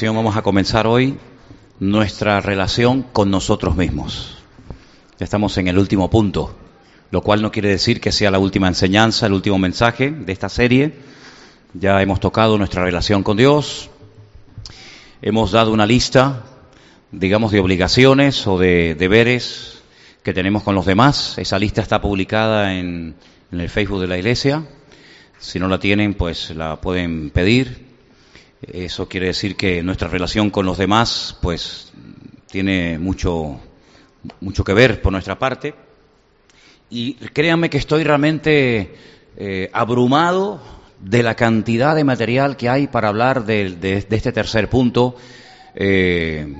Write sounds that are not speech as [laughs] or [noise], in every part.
Vamos a comenzar hoy nuestra relación con nosotros mismos. Ya estamos en el último punto, lo cual no quiere decir que sea la última enseñanza, el último mensaje de esta serie. Ya hemos tocado nuestra relación con Dios, hemos dado una lista, digamos, de obligaciones o de deberes que tenemos con los demás. Esa lista está publicada en, en el Facebook de la Iglesia. Si no la tienen, pues la pueden pedir eso quiere decir que nuestra relación con los demás, pues, tiene mucho, mucho que ver por nuestra parte. Y créanme que estoy realmente eh, abrumado de la cantidad de material que hay para hablar de, este tercer punto, eh,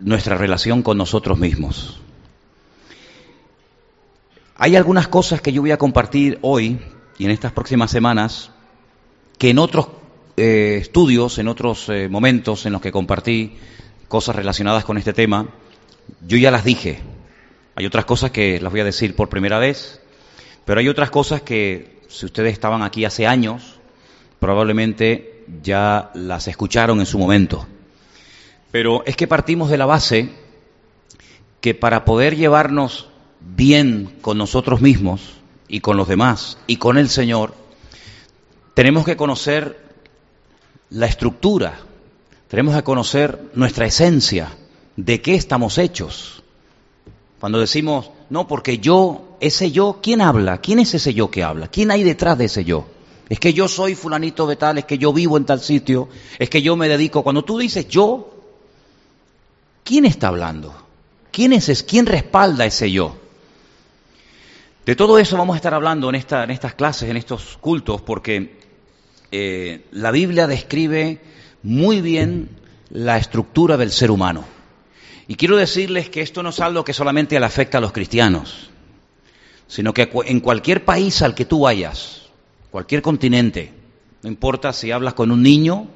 nuestra relación con nosotros mismos. Hay algunas cosas que yo voy a compartir hoy y en estas próximas semanas que en otros eh, estudios, en otros eh, momentos en los que compartí cosas relacionadas con este tema, yo ya las dije. Hay otras cosas que las voy a decir por primera vez, pero hay otras cosas que si ustedes estaban aquí hace años, probablemente ya las escucharon en su momento. Pero es que partimos de la base que para poder llevarnos bien con nosotros mismos y con los demás y con el Señor, tenemos que conocer la estructura, tenemos que conocer nuestra esencia, de qué estamos hechos. Cuando decimos, no, porque yo, ese yo, ¿quién habla? ¿Quién es ese yo que habla? ¿Quién hay detrás de ese yo? Es que yo soy fulanito de tal, es que yo vivo en tal sitio, es que yo me dedico. Cuando tú dices yo, ¿quién está hablando? ¿Quién es ¿Quién respalda ese yo? De todo eso vamos a estar hablando en, esta, en estas clases, en estos cultos, porque eh, la Biblia describe muy bien la estructura del ser humano. Y quiero decirles que esto no es algo que solamente le afecta a los cristianos, sino que en cualquier país al que tú vayas, cualquier continente, no importa si hablas con un niño,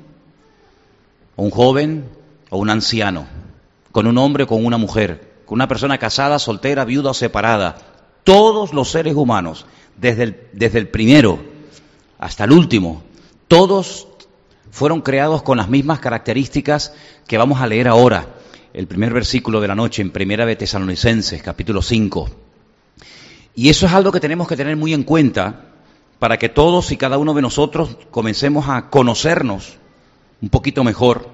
un joven, o un anciano, con un hombre o con una mujer, con una persona casada, soltera, viuda o separada, todos los seres humanos, desde el primero hasta el último, todos fueron creados con las mismas características que vamos a leer ahora, el primer versículo de la noche en Primera de Tesalonicenses, capítulo 5. Y eso es algo que tenemos que tener muy en cuenta para que todos y cada uno de nosotros comencemos a conocernos un poquito mejor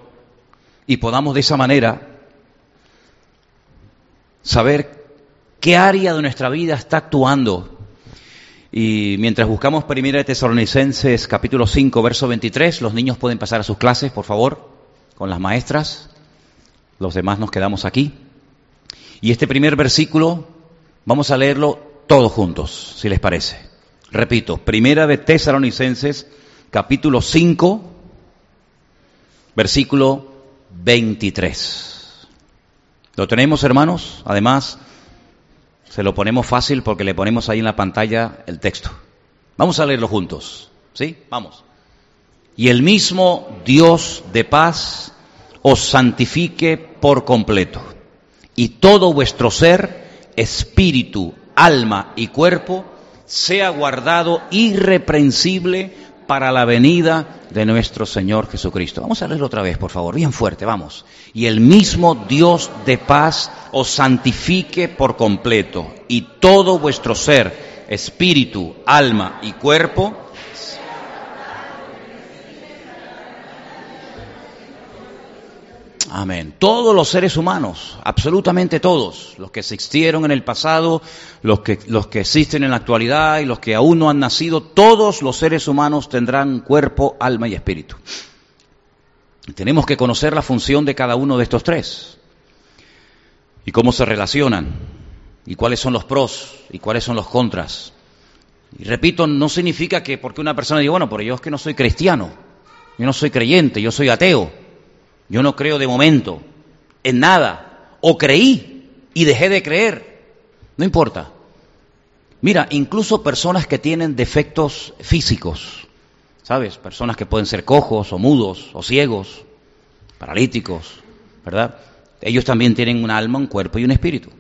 y podamos de esa manera saber qué área de nuestra vida está actuando y mientras buscamos Primera de Tesalonicenses capítulo 5, verso 23, los niños pueden pasar a sus clases, por favor, con las maestras. Los demás nos quedamos aquí. Y este primer versículo vamos a leerlo todos juntos, si les parece. Repito, Primera de Tesalonicenses capítulo 5, versículo 23. ¿Lo tenemos, hermanos? Además, se lo ponemos fácil porque le ponemos ahí en la pantalla el texto. Vamos a leerlo juntos. ¿Sí? Vamos. Y el mismo Dios de paz os santifique por completo. Y todo vuestro ser, espíritu, alma y cuerpo, sea guardado irreprensible para la venida de nuestro Señor Jesucristo. Vamos a leerlo otra vez, por favor, bien fuerte, vamos. Y el mismo Dios de paz os santifique por completo, y todo vuestro ser, espíritu, alma y cuerpo, Amén. Todos los seres humanos, absolutamente todos, los que existieron en el pasado, los que, los que existen en la actualidad y los que aún no han nacido, todos los seres humanos tendrán cuerpo, alma y espíritu. Tenemos que conocer la función de cada uno de estos tres y cómo se relacionan y cuáles son los pros y cuáles son los contras. Y repito, no significa que porque una persona diga, bueno, pero yo es que no soy cristiano, yo no soy creyente, yo soy ateo. Yo no creo de momento en nada. O creí y dejé de creer. No importa. Mira, incluso personas que tienen defectos físicos, ¿sabes? Personas que pueden ser cojos o mudos o ciegos, paralíticos, ¿verdad? Ellos también tienen un alma, un cuerpo y un espíritu.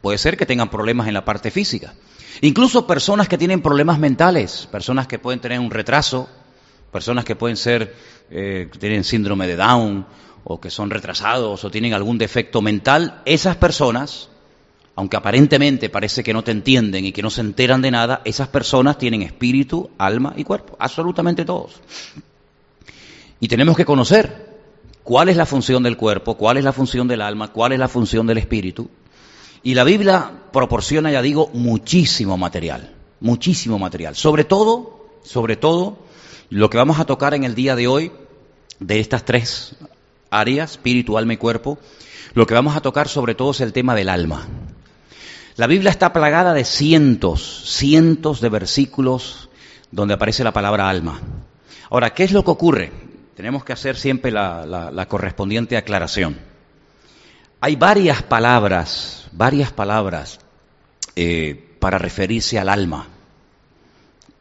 Puede ser que tengan problemas en la parte física. Incluso personas que tienen problemas mentales, personas que pueden tener un retraso, personas que pueden ser, eh, tienen síndrome de Down o que son retrasados o tienen algún defecto mental, esas personas, aunque aparentemente parece que no te entienden y que no se enteran de nada, esas personas tienen espíritu, alma y cuerpo, absolutamente todos. Y tenemos que conocer cuál es la función del cuerpo, cuál es la función del alma, cuál es la función del espíritu. Y la Biblia proporciona, ya digo, muchísimo material, muchísimo material. Sobre todo, sobre todo, lo que vamos a tocar en el día de hoy, de estas tres áreas, espíritu, alma y cuerpo, lo que vamos a tocar sobre todo es el tema del alma. La Biblia está plagada de cientos, cientos de versículos donde aparece la palabra alma. Ahora, ¿qué es lo que ocurre? Tenemos que hacer siempre la, correspondiente aclaración. Hay varias palabras, varias palabras eh, para referirse al alma.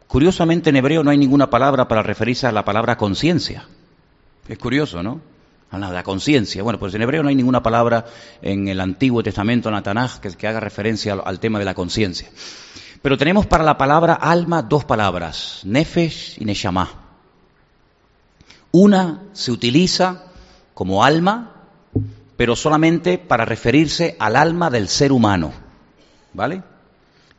Curiosamente en hebreo no hay ninguna palabra para referirse a la palabra conciencia. Es curioso, ¿no? La conciencia. Bueno, pues en hebreo no hay ninguna palabra en el Antiguo Testamento, en que, haga referencia al, tema de la conciencia. Pero tenemos para la palabra alma dos palabras, nefesh y neshama. Una se utiliza como alma, pero solamente para referirse al alma del ser humano, ¿vale?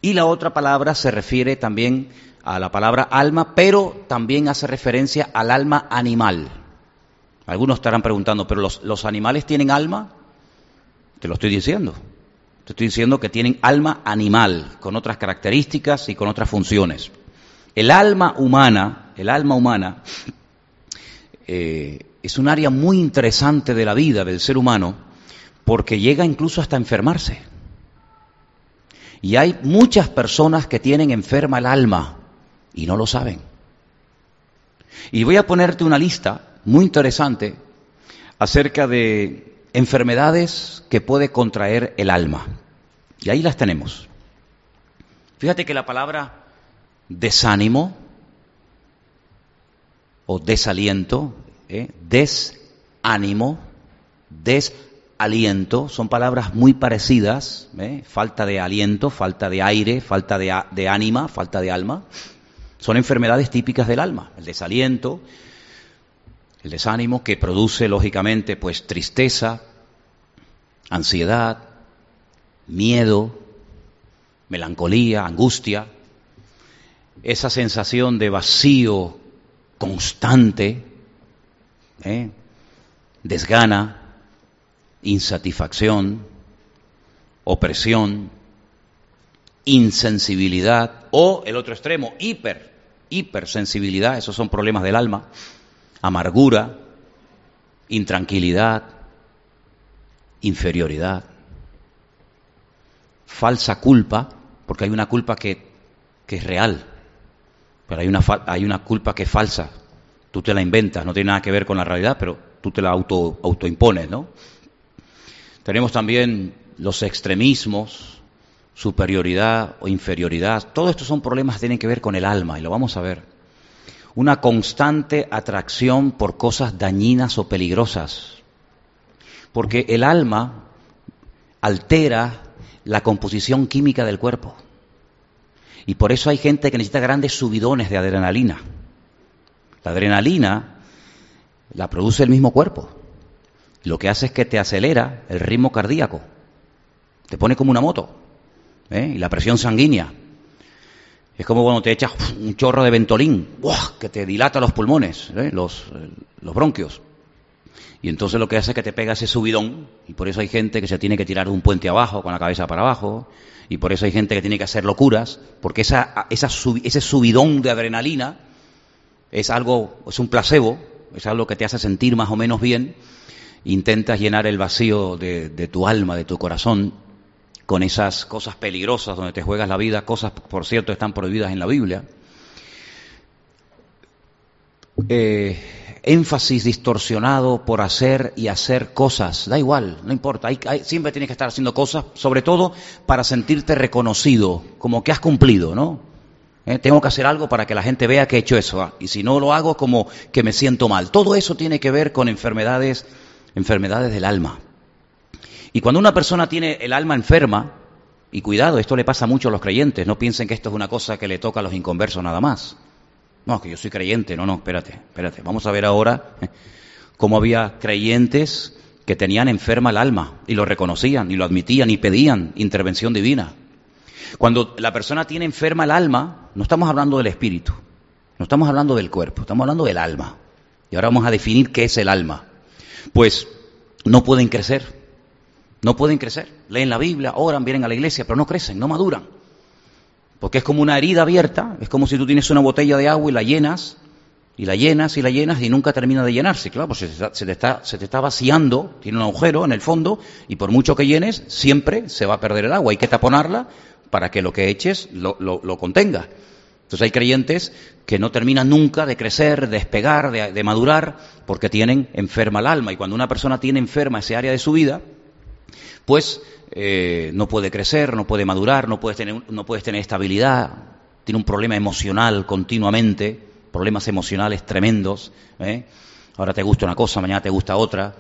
Y la otra palabra se refiere también a la palabra alma, pero también hace referencia al alma animal. Algunos estarán preguntando, ¿pero los, animales tienen alma? Te lo estoy diciendo. Te estoy diciendo que tienen alma animal, con otras características y con otras funciones. El alma humana, el alma humana, eh, es un área muy interesante de la vida del ser humano porque llega incluso hasta enfermarse. Y hay muchas personas que tienen enferma el alma y no lo saben. Y voy a ponerte una lista muy interesante acerca de enfermedades que puede contraer el alma. Y ahí las tenemos. Fíjate que la palabra desánimo o desaliento, ¿eh? desánimo, desaliento, son palabras muy parecidas, ¿eh? falta de aliento, falta de aire, falta de, de ánima, falta de alma. Son enfermedades típicas del alma, el desaliento, el desánimo que produce lógicamente pues tristeza, ansiedad, miedo, melancolía, angustia, esa sensación de vacío constante, ¿eh? desgana, insatisfacción, opresión, insensibilidad o el otro extremo, hiper, hipersensibilidad, esos son problemas del alma, amargura, intranquilidad, inferioridad, falsa culpa, porque hay una culpa que, que es real, pero hay una, hay una culpa que es falsa. Tú te la inventas, no tiene nada que ver con la realidad, pero tú te la auto, autoimpones, ¿no? Tenemos también los extremismos, superioridad o inferioridad. Todos estos son problemas que tienen que ver con el alma y lo vamos a ver. Una constante atracción por cosas dañinas o peligrosas. Porque el alma altera la composición química del cuerpo. Y por eso hay gente que necesita grandes subidones de adrenalina. La adrenalina la produce el mismo cuerpo. Lo que hace es que te acelera el ritmo cardíaco. Te pone como una moto. ¿eh? Y la presión sanguínea. Es como cuando te echas un chorro de ventolín, que te dilata los pulmones, ¿eh? los, los bronquios. Y entonces lo que hace es que te pega ese subidón, y por eso hay gente que se tiene que tirar de un puente abajo, con la cabeza para abajo, y por eso hay gente que tiene que hacer locuras, porque esa, esa ese subidón de adrenalina es algo, es un placebo, es algo que te hace sentir más o menos bien, intentas llenar el vacío de, tu alma, de tu corazón, con esas cosas peligrosas donde te juegas la vida, cosas, por cierto, están prohibidas en la Biblia. Eh, énfasis distorsionado por hacer y hacer cosas. Da igual, no importa. siempre tienes que estar haciendo cosas, sobre todo para sentirte reconocido, como que has cumplido, ¿no? ¿Eh? Tengo que hacer algo para que la gente vea que he hecho eso. Ah, y si no lo hago, como que me siento mal. Todo eso tiene que ver con enfermedades, enfermedades del alma. Y cuando una persona tiene el alma enferma, y cuidado, esto le pasa mucho a los creyentes, no piensen que esto es una cosa que le toca a los inconversos nada más. No, que yo soy creyente. No, no, espérate, espérate. Vamos a ver ahora como había creyentes que tenían enferma el alma y lo reconocían y lo admitían y pedían intervención divina. Cuando la persona tiene enferma el alma, no estamos hablando del espíritu, no estamos hablando del cuerpo, estamos hablando del alma. Y ahora vamos a definir qué es el alma. Pues no pueden crecer, no pueden crecer. Leen la Biblia, oran, vienen a la iglesia, pero no crecen, no maduran. Porque es como una herida abierta, es como si tú tienes una botella de agua y la llenas, y la llenas y la llenas y nunca termina de llenarse. Claro, pues se te, está, se te está vaciando, tiene un agujero en el fondo, y por mucho que llenes, siempre se va a perder el agua. Hay que taponarla para que lo que eches lo, contenga. Entonces hay creyentes que no terminan nunca de crecer, de despegar, de, madurar, porque tienen enferma el alma. Y cuando una persona tiene enferma ese área de su vida, pues eh, no puede crecer, no puede madurar, no puedes tener, no puedes tener estabilidad, tiene un problema emocional continuamente, problemas emocionales tremendos. ¿eh? Ahora te gusta una cosa, mañana te gusta otra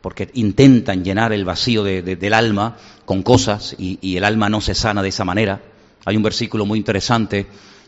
porque intentan llenar el vacío del alma con cosas y, el alma no se sana de esa manera. Hay un versículo muy interesante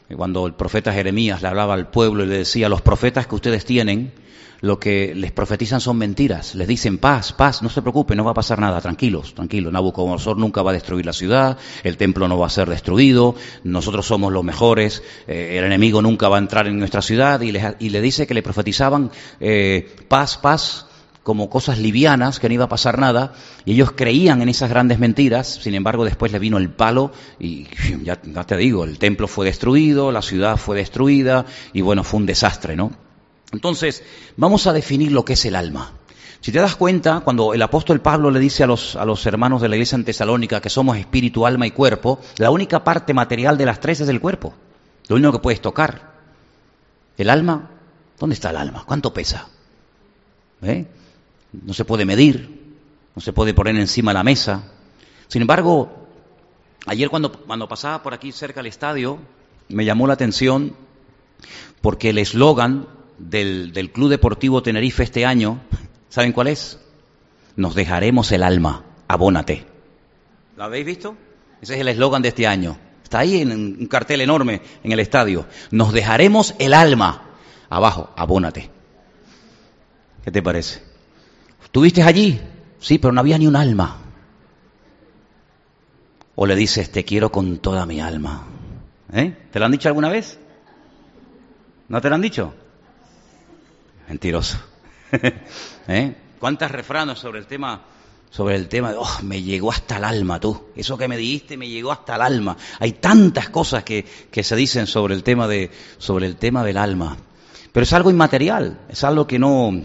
eh, cuando el profeta Jeremías le hablaba al pueblo y le decía, los profetas que ustedes tienen, lo que les profetizan son mentiras, les dicen paz, paz, no se preocupen, no va a pasar nada, tranquilos, tranquilos, Nabucodonosor nunca va a destruir la ciudad, el templo no va a ser destruido, nosotros somos los mejores, eh, el enemigo nunca va a entrar en nuestra ciudad y le, dice que le profetizaban eh, paz, paz, como cosas livianas, que no iba a pasar nada, y ellos creían en esas grandes mentiras, sin embargo después le vino el palo y ya, te digo, el templo fue destruido, la ciudad fue destruida y bueno, fue un desastre, ¿no? Entonces, vamos a definir lo que es el alma. Si te das cuenta, cuando el apóstol Pablo le dice a los, a los hermanos de la iglesia en Tesalónica que somos espíritu, alma y cuerpo, la única parte material de las tres es el cuerpo. Lo único que puedes tocar. El alma, ¿dónde está el alma? ¿Cuánto pesa? ¿Eh? no se puede medir, no se puede poner encima de la mesa. Sin embargo, ayer cuando, cuando pasaba por aquí cerca del estadio, me llamó la atención porque el eslogan del, del Club Deportivo Tenerife este año, ¿saben cuál es? Nos dejaremos el alma, abónate. ¿Lo habéis visto? Ese es el eslogan de este año. Está ahí en un cartel enorme en el estadio. Nos dejaremos el alma. Abajo, abónate. ¿Qué te parece? ¿Tuviste allí? Sí, pero no había ni un alma. O le dices, te quiero con toda mi alma. ¿Eh? ¿Te lo han dicho alguna vez? ¿No te lo han dicho? Mentiroso. [laughs] ¿Eh? ¿Cuántas refranos sobre el tema, sobre el tema de, oh, me llegó hasta el alma tú? Eso que me dijiste me llegó hasta el alma. Hay tantas cosas que, que se dicen sobre el tema de, sobre el tema del alma. Pero es algo inmaterial, es algo que no,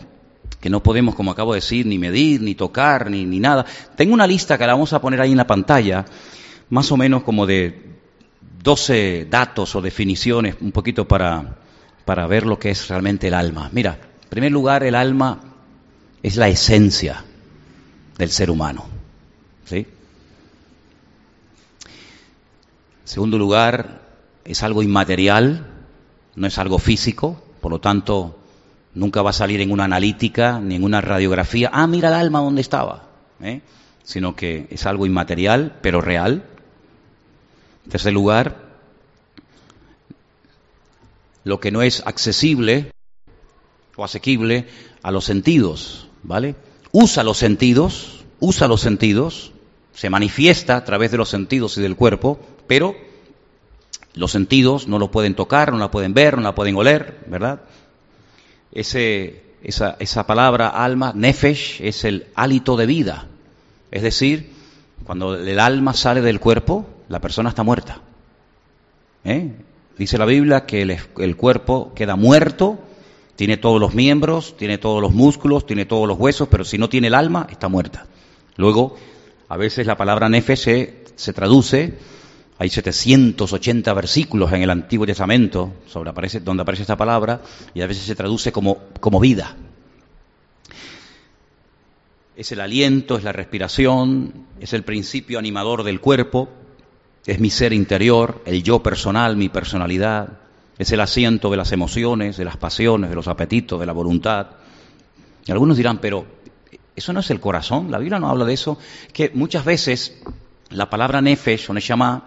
que no podemos, como acabo de decir, ni medir, ni tocar, ni, ni nada. Tengo una lista que la vamos a poner ahí en la pantalla, más o menos como de 12 datos o definiciones, un poquito para, para ver lo que es realmente el alma. Mira, primer lugar, el alma es la esencia del ser humano. En segundo lugar, es algo inmaterial, no es algo físico, por lo tanto, Nunca va a salir en una analítica ni en una radiografía, ah, mira el alma donde estaba, ¿eh? sino que es algo inmaterial, pero real. En tercer lugar, lo que no es accesible o asequible a los sentidos, ¿vale? Usa los sentidos, usa los sentidos, se manifiesta a través de los sentidos y del cuerpo, pero los sentidos no lo pueden tocar, no la pueden ver, no la pueden oler, ¿verdad? ese, esa, esa palabra alma, nefesh, es el hálito de vida. Es decir, cuando el alma sale del cuerpo, la persona está muerta. ¿Eh? Dice la Biblia que el, el, cuerpo queda muerto, tiene todos los miembros, tiene todos los músculos, tiene todos los huesos, pero si no tiene el alma, está muerta. Luego, a veces la palabra nefesh se, se traduce hay 780 versículos en el Antiguo Testamento sobre aparece, donde aparece esta palabra y a veces se traduce como, como vida. Es el aliento, es la respiración, es el principio animador del cuerpo, es mi ser interior, el yo personal, mi personalidad, es el asiento de las emociones, de las pasiones, de los apetitos, de la voluntad. Y algunos dirán, pero ¿eso no es el corazón? La Biblia no habla de eso. Que muchas veces la palabra nefesh o neshama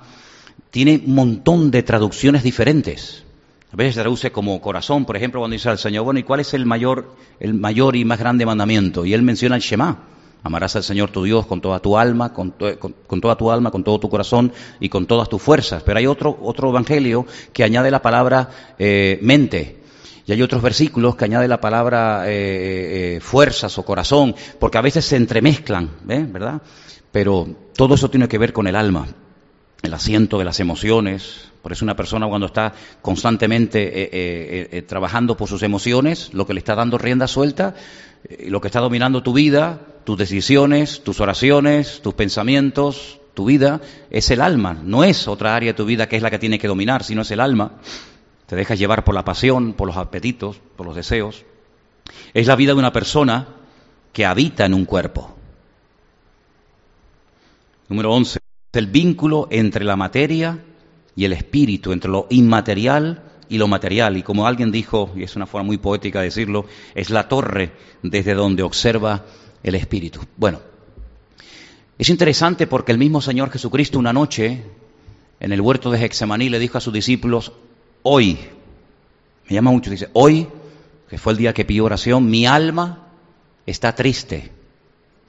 tiene un montón de traducciones diferentes. A veces se traduce como corazón, por ejemplo, cuando dice al Señor, bueno, ¿y cuál es el mayor, el mayor y más grande mandamiento? Y él menciona el Shema. Amarás al Señor tu Dios con toda tu alma, con, toda tu alma, con todo tu corazón y con todas tus fuerzas. Pero hay otro, otro evangelio que añade la palabra eh, mente. Y hay otros versículos que añade la palabra eh, eh, fuerzas o corazón, porque a veces se entremezclan, ¿verdad? Pero todo eso tiene que ver con el alma, el asiento de las emociones. Por eso una persona cuando está constantemente trabajando por sus emociones, lo que le está dando rienda suelta, lo que está dominando tu vida, tus decisiones, tus oraciones, tus pensamientos, tu vida, es el alma. No es otra área de tu vida que es la que tiene que dominar, sino es el alma. Te dejas llevar por la pasión, por los apetitos, por los deseos. Es la vida de una persona que habita en un cuerpo. Número 11. El vínculo entre la materia y el espíritu, entre lo inmaterial y lo material. Y como alguien dijo, y es una forma muy poética de decirlo, es la torre desde donde observa el Espíritu. Bueno, es interesante porque el mismo Señor Jesucristo una noche en el huerto de Hexemaní le dijo a sus discípulos, hoy, me llama mucho, dice, hoy, que fue el día que pidió oración, mi alma está triste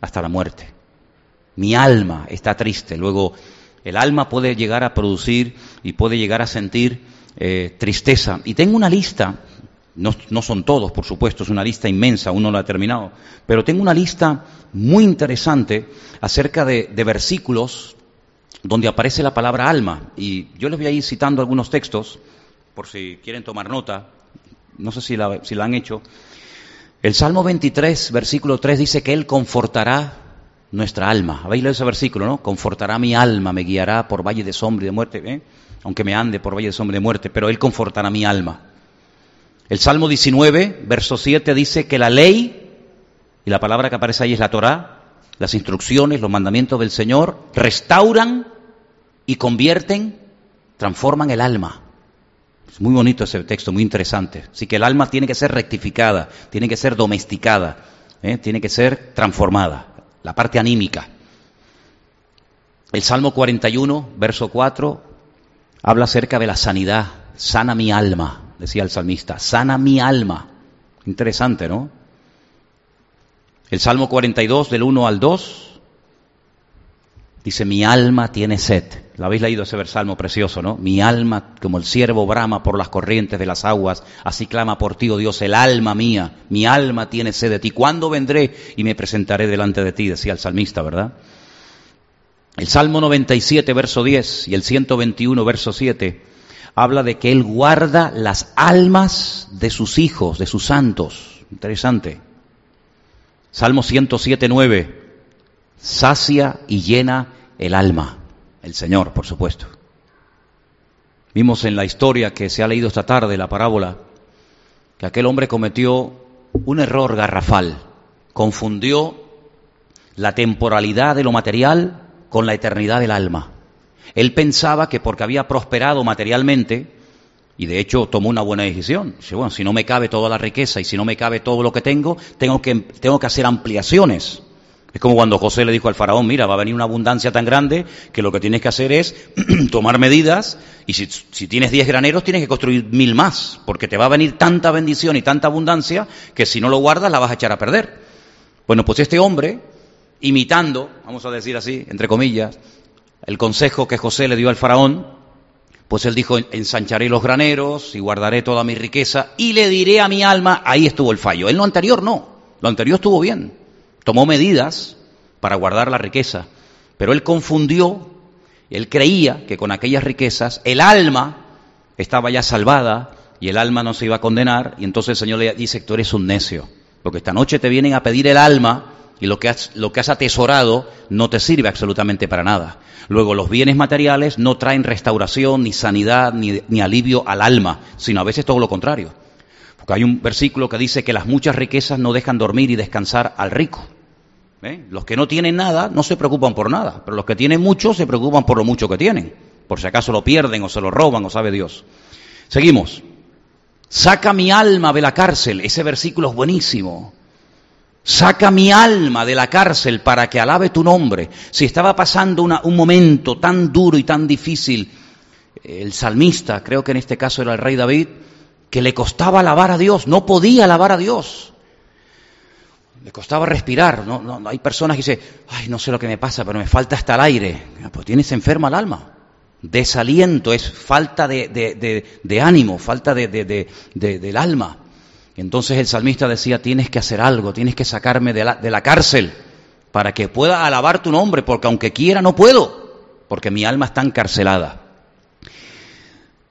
hasta la muerte. Mi alma está triste. Luego, el alma puede llegar a producir y puede llegar a sentir eh, tristeza. Y tengo una lista no, son todos, por supuesto, es una lista inmensa, uno lo ha terminado. Pero tengo una lista muy interesante acerca de, versículos donde aparece la palabra alma. Y yo les voy a ir citando algunos textos, por si quieren tomar nota. No sé si la, si la han hecho. El Salmo 23, versículo 3 dice que Él confortará nuestra alma. ¿Habéis leído ese versículo, no? Confortará mi alma, me guiará por valle de sombra y de muerte, ¿eh? Aunque me ande por valle de sombra de muerte, pero Él confortará mi alma. El Salmo 19, verso 7 dice que la ley, y la palabra que aparece ahí es la Torá, las instrucciones, los mandamientos del Señor, restauran y convierten, transforman el alma. Es muy bonito ese texto, muy interesante. Así que el alma tiene que ser rectificada, tiene que ser domesticada, ¿eh? tiene que ser transformada, la parte anímica. El Salmo 41, verso 4, habla acerca de la sanidad, sana mi alma decía el salmista, sana mi alma. Interesante, ¿no? El Salmo 42 del 1 al 2 dice, mi alma tiene sed. ¿Lo habéis leído ese salmo precioso, no? Mi alma, como el ciervo brama por las corrientes de las aguas, así clama por ti, oh Dios, el alma mía, mi alma tiene sed de ti. ¿Cuándo vendré y me presentaré delante de ti? Decía el salmista, ¿verdad? El Salmo 97, verso 10 y el 121, verso 7 habla de que Él guarda las almas de sus hijos, de sus santos. Interesante. Salmo 107, 9. Sacia y llena el alma. El Señor, por supuesto. Vimos en la historia que se ha leído esta tarde, la parábola, que aquel hombre cometió un error garrafal. Confundió la temporalidad de lo material con la eternidad del alma. Él pensaba que porque había prosperado materialmente, y de hecho tomó una buena decisión, dice, bueno, si no me cabe toda la riqueza y si no me cabe todo lo que tengo, tengo que, tengo que hacer ampliaciones. Es como cuando José le dijo al faraón, mira, va a venir una abundancia tan grande que lo que tienes que hacer es [clears throat] tomar medidas y si, si tienes diez graneros tienes que construir mil más, porque te va a venir tanta bendición y tanta abundancia que si no lo guardas la vas a echar a perder. Bueno, pues este hombre, imitando, vamos a decir así, entre comillas, el consejo que José le dio al faraón, pues él dijo, ensancharé los graneros y guardaré toda mi riqueza y le diré a mi alma, ahí estuvo el fallo. En lo anterior no, lo anterior estuvo bien. Tomó medidas para guardar la riqueza, pero él confundió, él creía que con aquellas riquezas el alma estaba ya salvada y el alma no se iba a condenar y entonces el Señor le dice, tú eres un necio, porque esta noche te vienen a pedir el alma y lo que, has, lo que has atesorado no te sirve absolutamente para nada. Luego, los bienes materiales no traen restauración, ni sanidad, ni, alivio al alma, sino a veces todo lo contrario. Porque hay un versículo que dice que las muchas riquezas no dejan dormir y descansar al rico. ¿Eh? Los que no tienen nada no se preocupan por nada, pero los que tienen mucho se preocupan por lo mucho que tienen, por si acaso lo pierden o se lo roban o sabe Dios. Seguimos. Saca mi alma de la cárcel. Ese versículo es buenísimo. Saca mi alma de la cárcel para que alabe tu nombre. Si estaba pasando un momento tan duro y tan difícil, el salmista, creo que en este caso era el rey David, que le costaba alabar a Dios, no podía alabar a Dios. Le costaba respirar. No, no, hay personas que dicen, ay, no sé lo que me pasa, pero me falta hasta el aire. Pues tienes enferma el alma. Desaliento, es falta de, ánimo, falta del alma. Entonces el salmista decía, tienes que hacer algo, tienes que sacarme de la, cárcel para que pueda alabar tu nombre, porque aunque quiera no puedo, porque mi alma está encarcelada.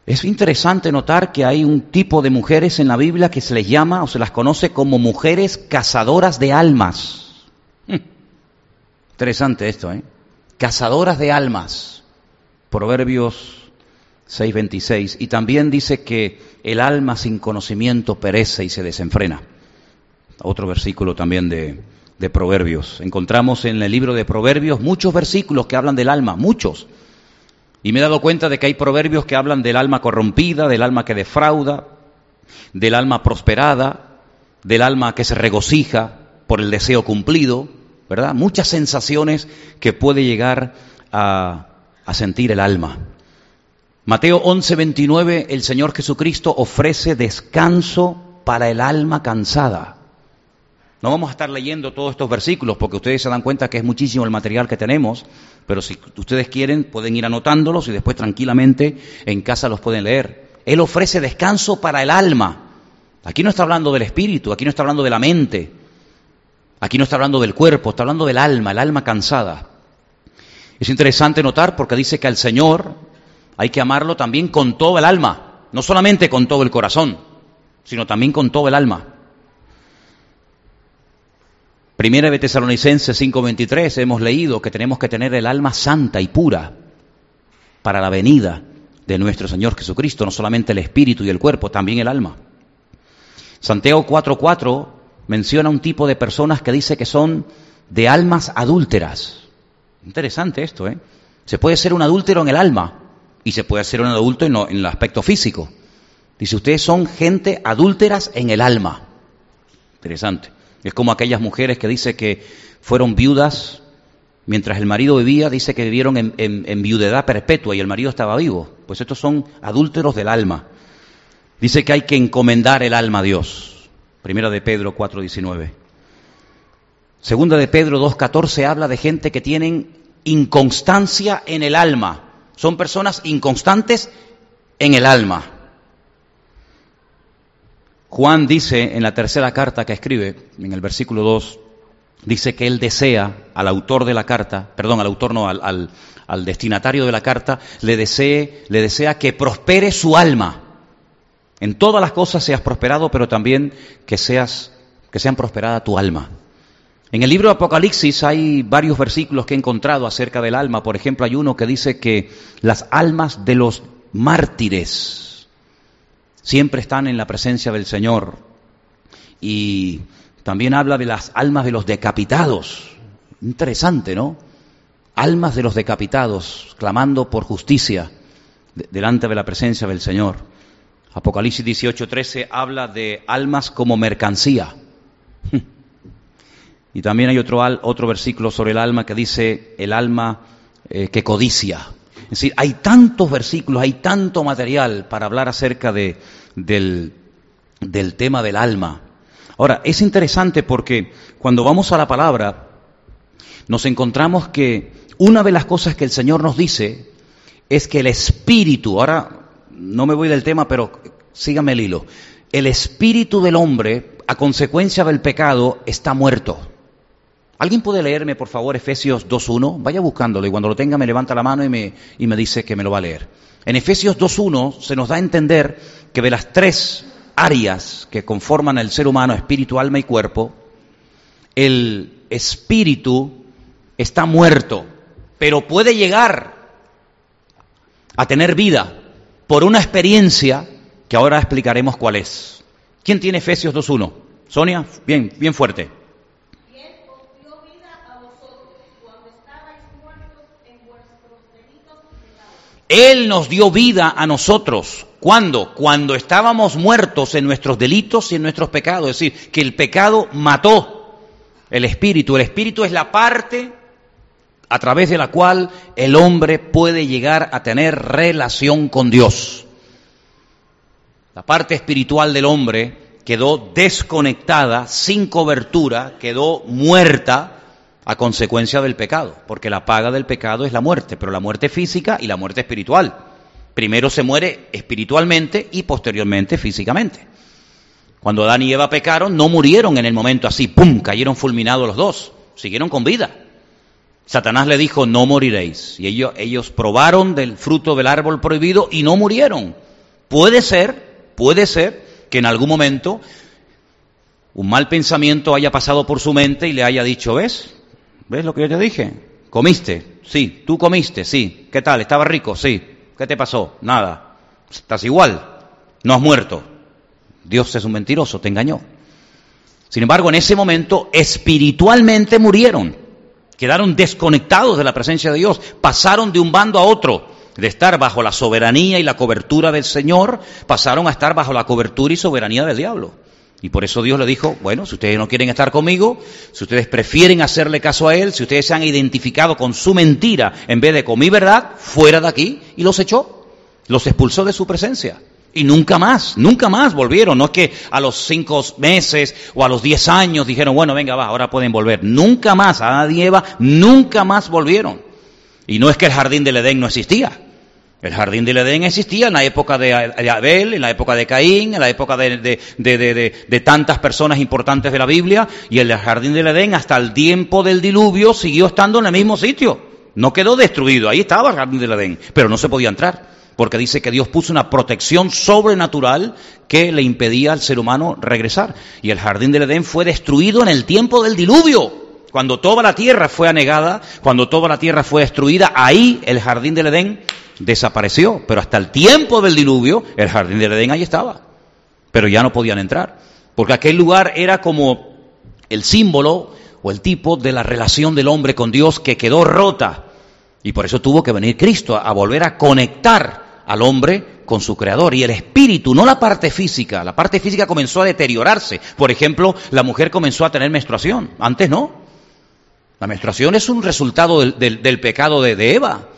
Es interesante notar que hay un tipo de mujeres en la Biblia que se les llama o se las conoce como mujeres cazadoras de almas. Hmm. Interesante esto, ¿eh? Cazadoras de almas. Proverbios 6:26. Y también dice que el alma sin conocimiento perece y se desenfrena. Otro versículo también de, Proverbios. Encontramos en el libro de Proverbios muchos versículos que hablan del alma, muchos. Y me he dado cuenta de que hay proverbios que hablan del alma corrompida, del alma que defrauda, del alma prosperada, del alma que se regocija por el deseo cumplido, ¿verdad? Muchas sensaciones que puede llegar a, sentir el alma. Mateo 11, 29, el Señor Jesucristo ofrece descanso para el alma cansada. No vamos a estar leyendo todos estos versículos porque ustedes se dan cuenta que es muchísimo el material que tenemos, pero si ustedes quieren pueden ir anotándolos y después tranquilamente en casa los pueden leer. Él ofrece descanso para el alma. Aquí no está hablando del espíritu, aquí no está hablando de la mente, aquí no está hablando del cuerpo, está hablando del alma, el alma cansada. Es interesante notar porque dice que al Señor hay que amarlo también con todo el alma, no solamente con todo el corazón, sino también con todo el alma. Primera de Tesalonicenses 5:23 hemos leído que tenemos que tener el alma santa y pura para la venida de nuestro Señor Jesucristo, no solamente el espíritu y el cuerpo, también el alma. Santiago 4:4 menciona un tipo de personas que dice que son de almas adúlteras. Interesante esto, ¿eh? Se puede ser un adúltero en el alma y se puede ser un adulto en, en el aspecto físico. Dice, ustedes son gente adúlteras en el alma. Interesante. Es como aquellas mujeres que dice que fueron viudas mientras el marido vivía, dice que vivieron en, viudedad perpetua y el marido estaba vivo. Pues estos son adúlteros del alma. Dice que hay que encomendar el alma a Dios. Primera de Pedro 4.19. Segunda de Pedro 2.14 habla de gente que tienen inconstancia en el alma. Son personas inconstantes en el alma. Juan dice en la tercera carta que escribe, en el versículo 2, dice que él desea al autor de la carta, perdón, al autor no, al, al, destinatario de la carta, le, desee, le desea que prospere su alma. En todas las cosas seas prosperado, pero también que seas, que sean prosperada tu alma. En el libro de Apocalipsis hay varios versículos que he encontrado acerca del alma. Por ejemplo, hay uno que dice que las almas de los mártires, siempre están en la presencia del Señor. Y también habla de las almas de los decapitados. Interesante, ¿no? Almas de los decapitados, clamando por justicia delante de la presencia del Señor. Apocalipsis 18:13 habla de almas como mercancía. [laughs] Y también hay otro, otro versículo sobre el alma que dice el alma eh, que codicia. Es decir, hay tantos versículos, hay tanto material para hablar acerca de, del, del tema del alma. Ahora, es interesante porque cuando vamos a la palabra, nos encontramos que una de las cosas que el Señor nos dice es que el espíritu, ahora no me voy del tema, pero sígame el hilo, el espíritu del hombre, a consecuencia del pecado, está muerto. ¿Alguien puede leerme, por favor, Efesios 2.1? Vaya buscándolo y cuando lo tenga me levanta la mano y me, y me dice que me lo va a leer. En Efesios 2.1 se nos da a entender que de las tres áreas que conforman el ser humano, espíritu, alma y cuerpo, el espíritu está muerto, pero puede llegar a tener vida por una experiencia que ahora explicaremos cuál es. ¿Quién tiene Efesios 2.1? Sonia, bien, bien fuerte. Él nos dio vida a nosotros. ¿Cuándo? Cuando estábamos muertos en nuestros delitos y en nuestros pecados. Es decir, que el pecado mató el espíritu. El espíritu es la parte a través de la cual el hombre puede llegar a tener relación con Dios. la parte espiritual del hombre quedó desconectada, sin cobertura, quedó muerta a consecuencia del pecado, porque la paga del pecado es la muerte, pero la muerte física y la muerte espiritual. Primero se muere espiritualmente y posteriormente físicamente. Cuando Adán y Eva pecaron, no murieron en el momento así, ¡pum!, cayeron fulminados los dos, siguieron con vida. Satanás le dijo, no moriréis. Y ellos, ellos probaron del fruto del árbol prohibido y no murieron. Puede ser, puede ser que en algún momento un mal pensamiento haya pasado por su mente y le haya dicho, ¿ves? ¿Ves lo que yo te dije? ¿Comiste? Sí. ¿Tú comiste? Sí. ¿Qué tal? ¿Estaba rico? Sí. ¿Qué te pasó? Nada. Estás igual. No has muerto. Dios es un mentiroso, te engañó. Sin embargo, en ese momento espiritualmente murieron. Quedaron desconectados de la presencia de Dios. Pasaron de un bando a otro de estar bajo la soberanía y la cobertura del Señor, pasaron a estar bajo la cobertura y soberanía del diablo. Y por eso Dios le dijo, bueno, si ustedes no quieren estar conmigo, si ustedes prefieren hacerle caso a Él, si ustedes se han identificado con su mentira en vez de con mi verdad, fuera de aquí, y los echó, los expulsó de su presencia. Y nunca más, nunca más volvieron. No es que a los cinco meses o a los diez años dijeron, bueno, venga, va, ahora pueden volver. Nunca más, Adán y Eva nunca más volvieron. Y no es que el jardín del Edén no existía. El jardín del Edén existía en la época de Abel, en la época de Caín, en la época de, tantas personas importantes de la Biblia, y el jardín del Edén hasta el tiempo del diluvio siguió estando en el mismo sitio. No quedó destruido, ahí estaba el jardín del Edén, pero no se podía entrar, porque dice que Dios puso una protección sobrenatural que le impedía al ser humano regresar. Y el jardín del Edén fue destruido en el tiempo del diluvio. Cuando toda la tierra fue anegada, cuando toda la tierra fue destruida, ahí el jardín del Edén desapareció, pero hasta el tiempo del diluvio el jardín del Edén ahí estaba, pero ya no podían entrar, porque aquel lugar era como el símbolo o el tipo de la relación del hombre con Dios que quedó rota, y por eso tuvo que venir Cristo a, volver a conectar al hombre con su creador y el espíritu, no la parte física. La parte física comenzó a deteriorarse. Por ejemplo, la mujer comenzó a tener menstruación. Antes no. La menstruación es un resultado del, pecado de Eva.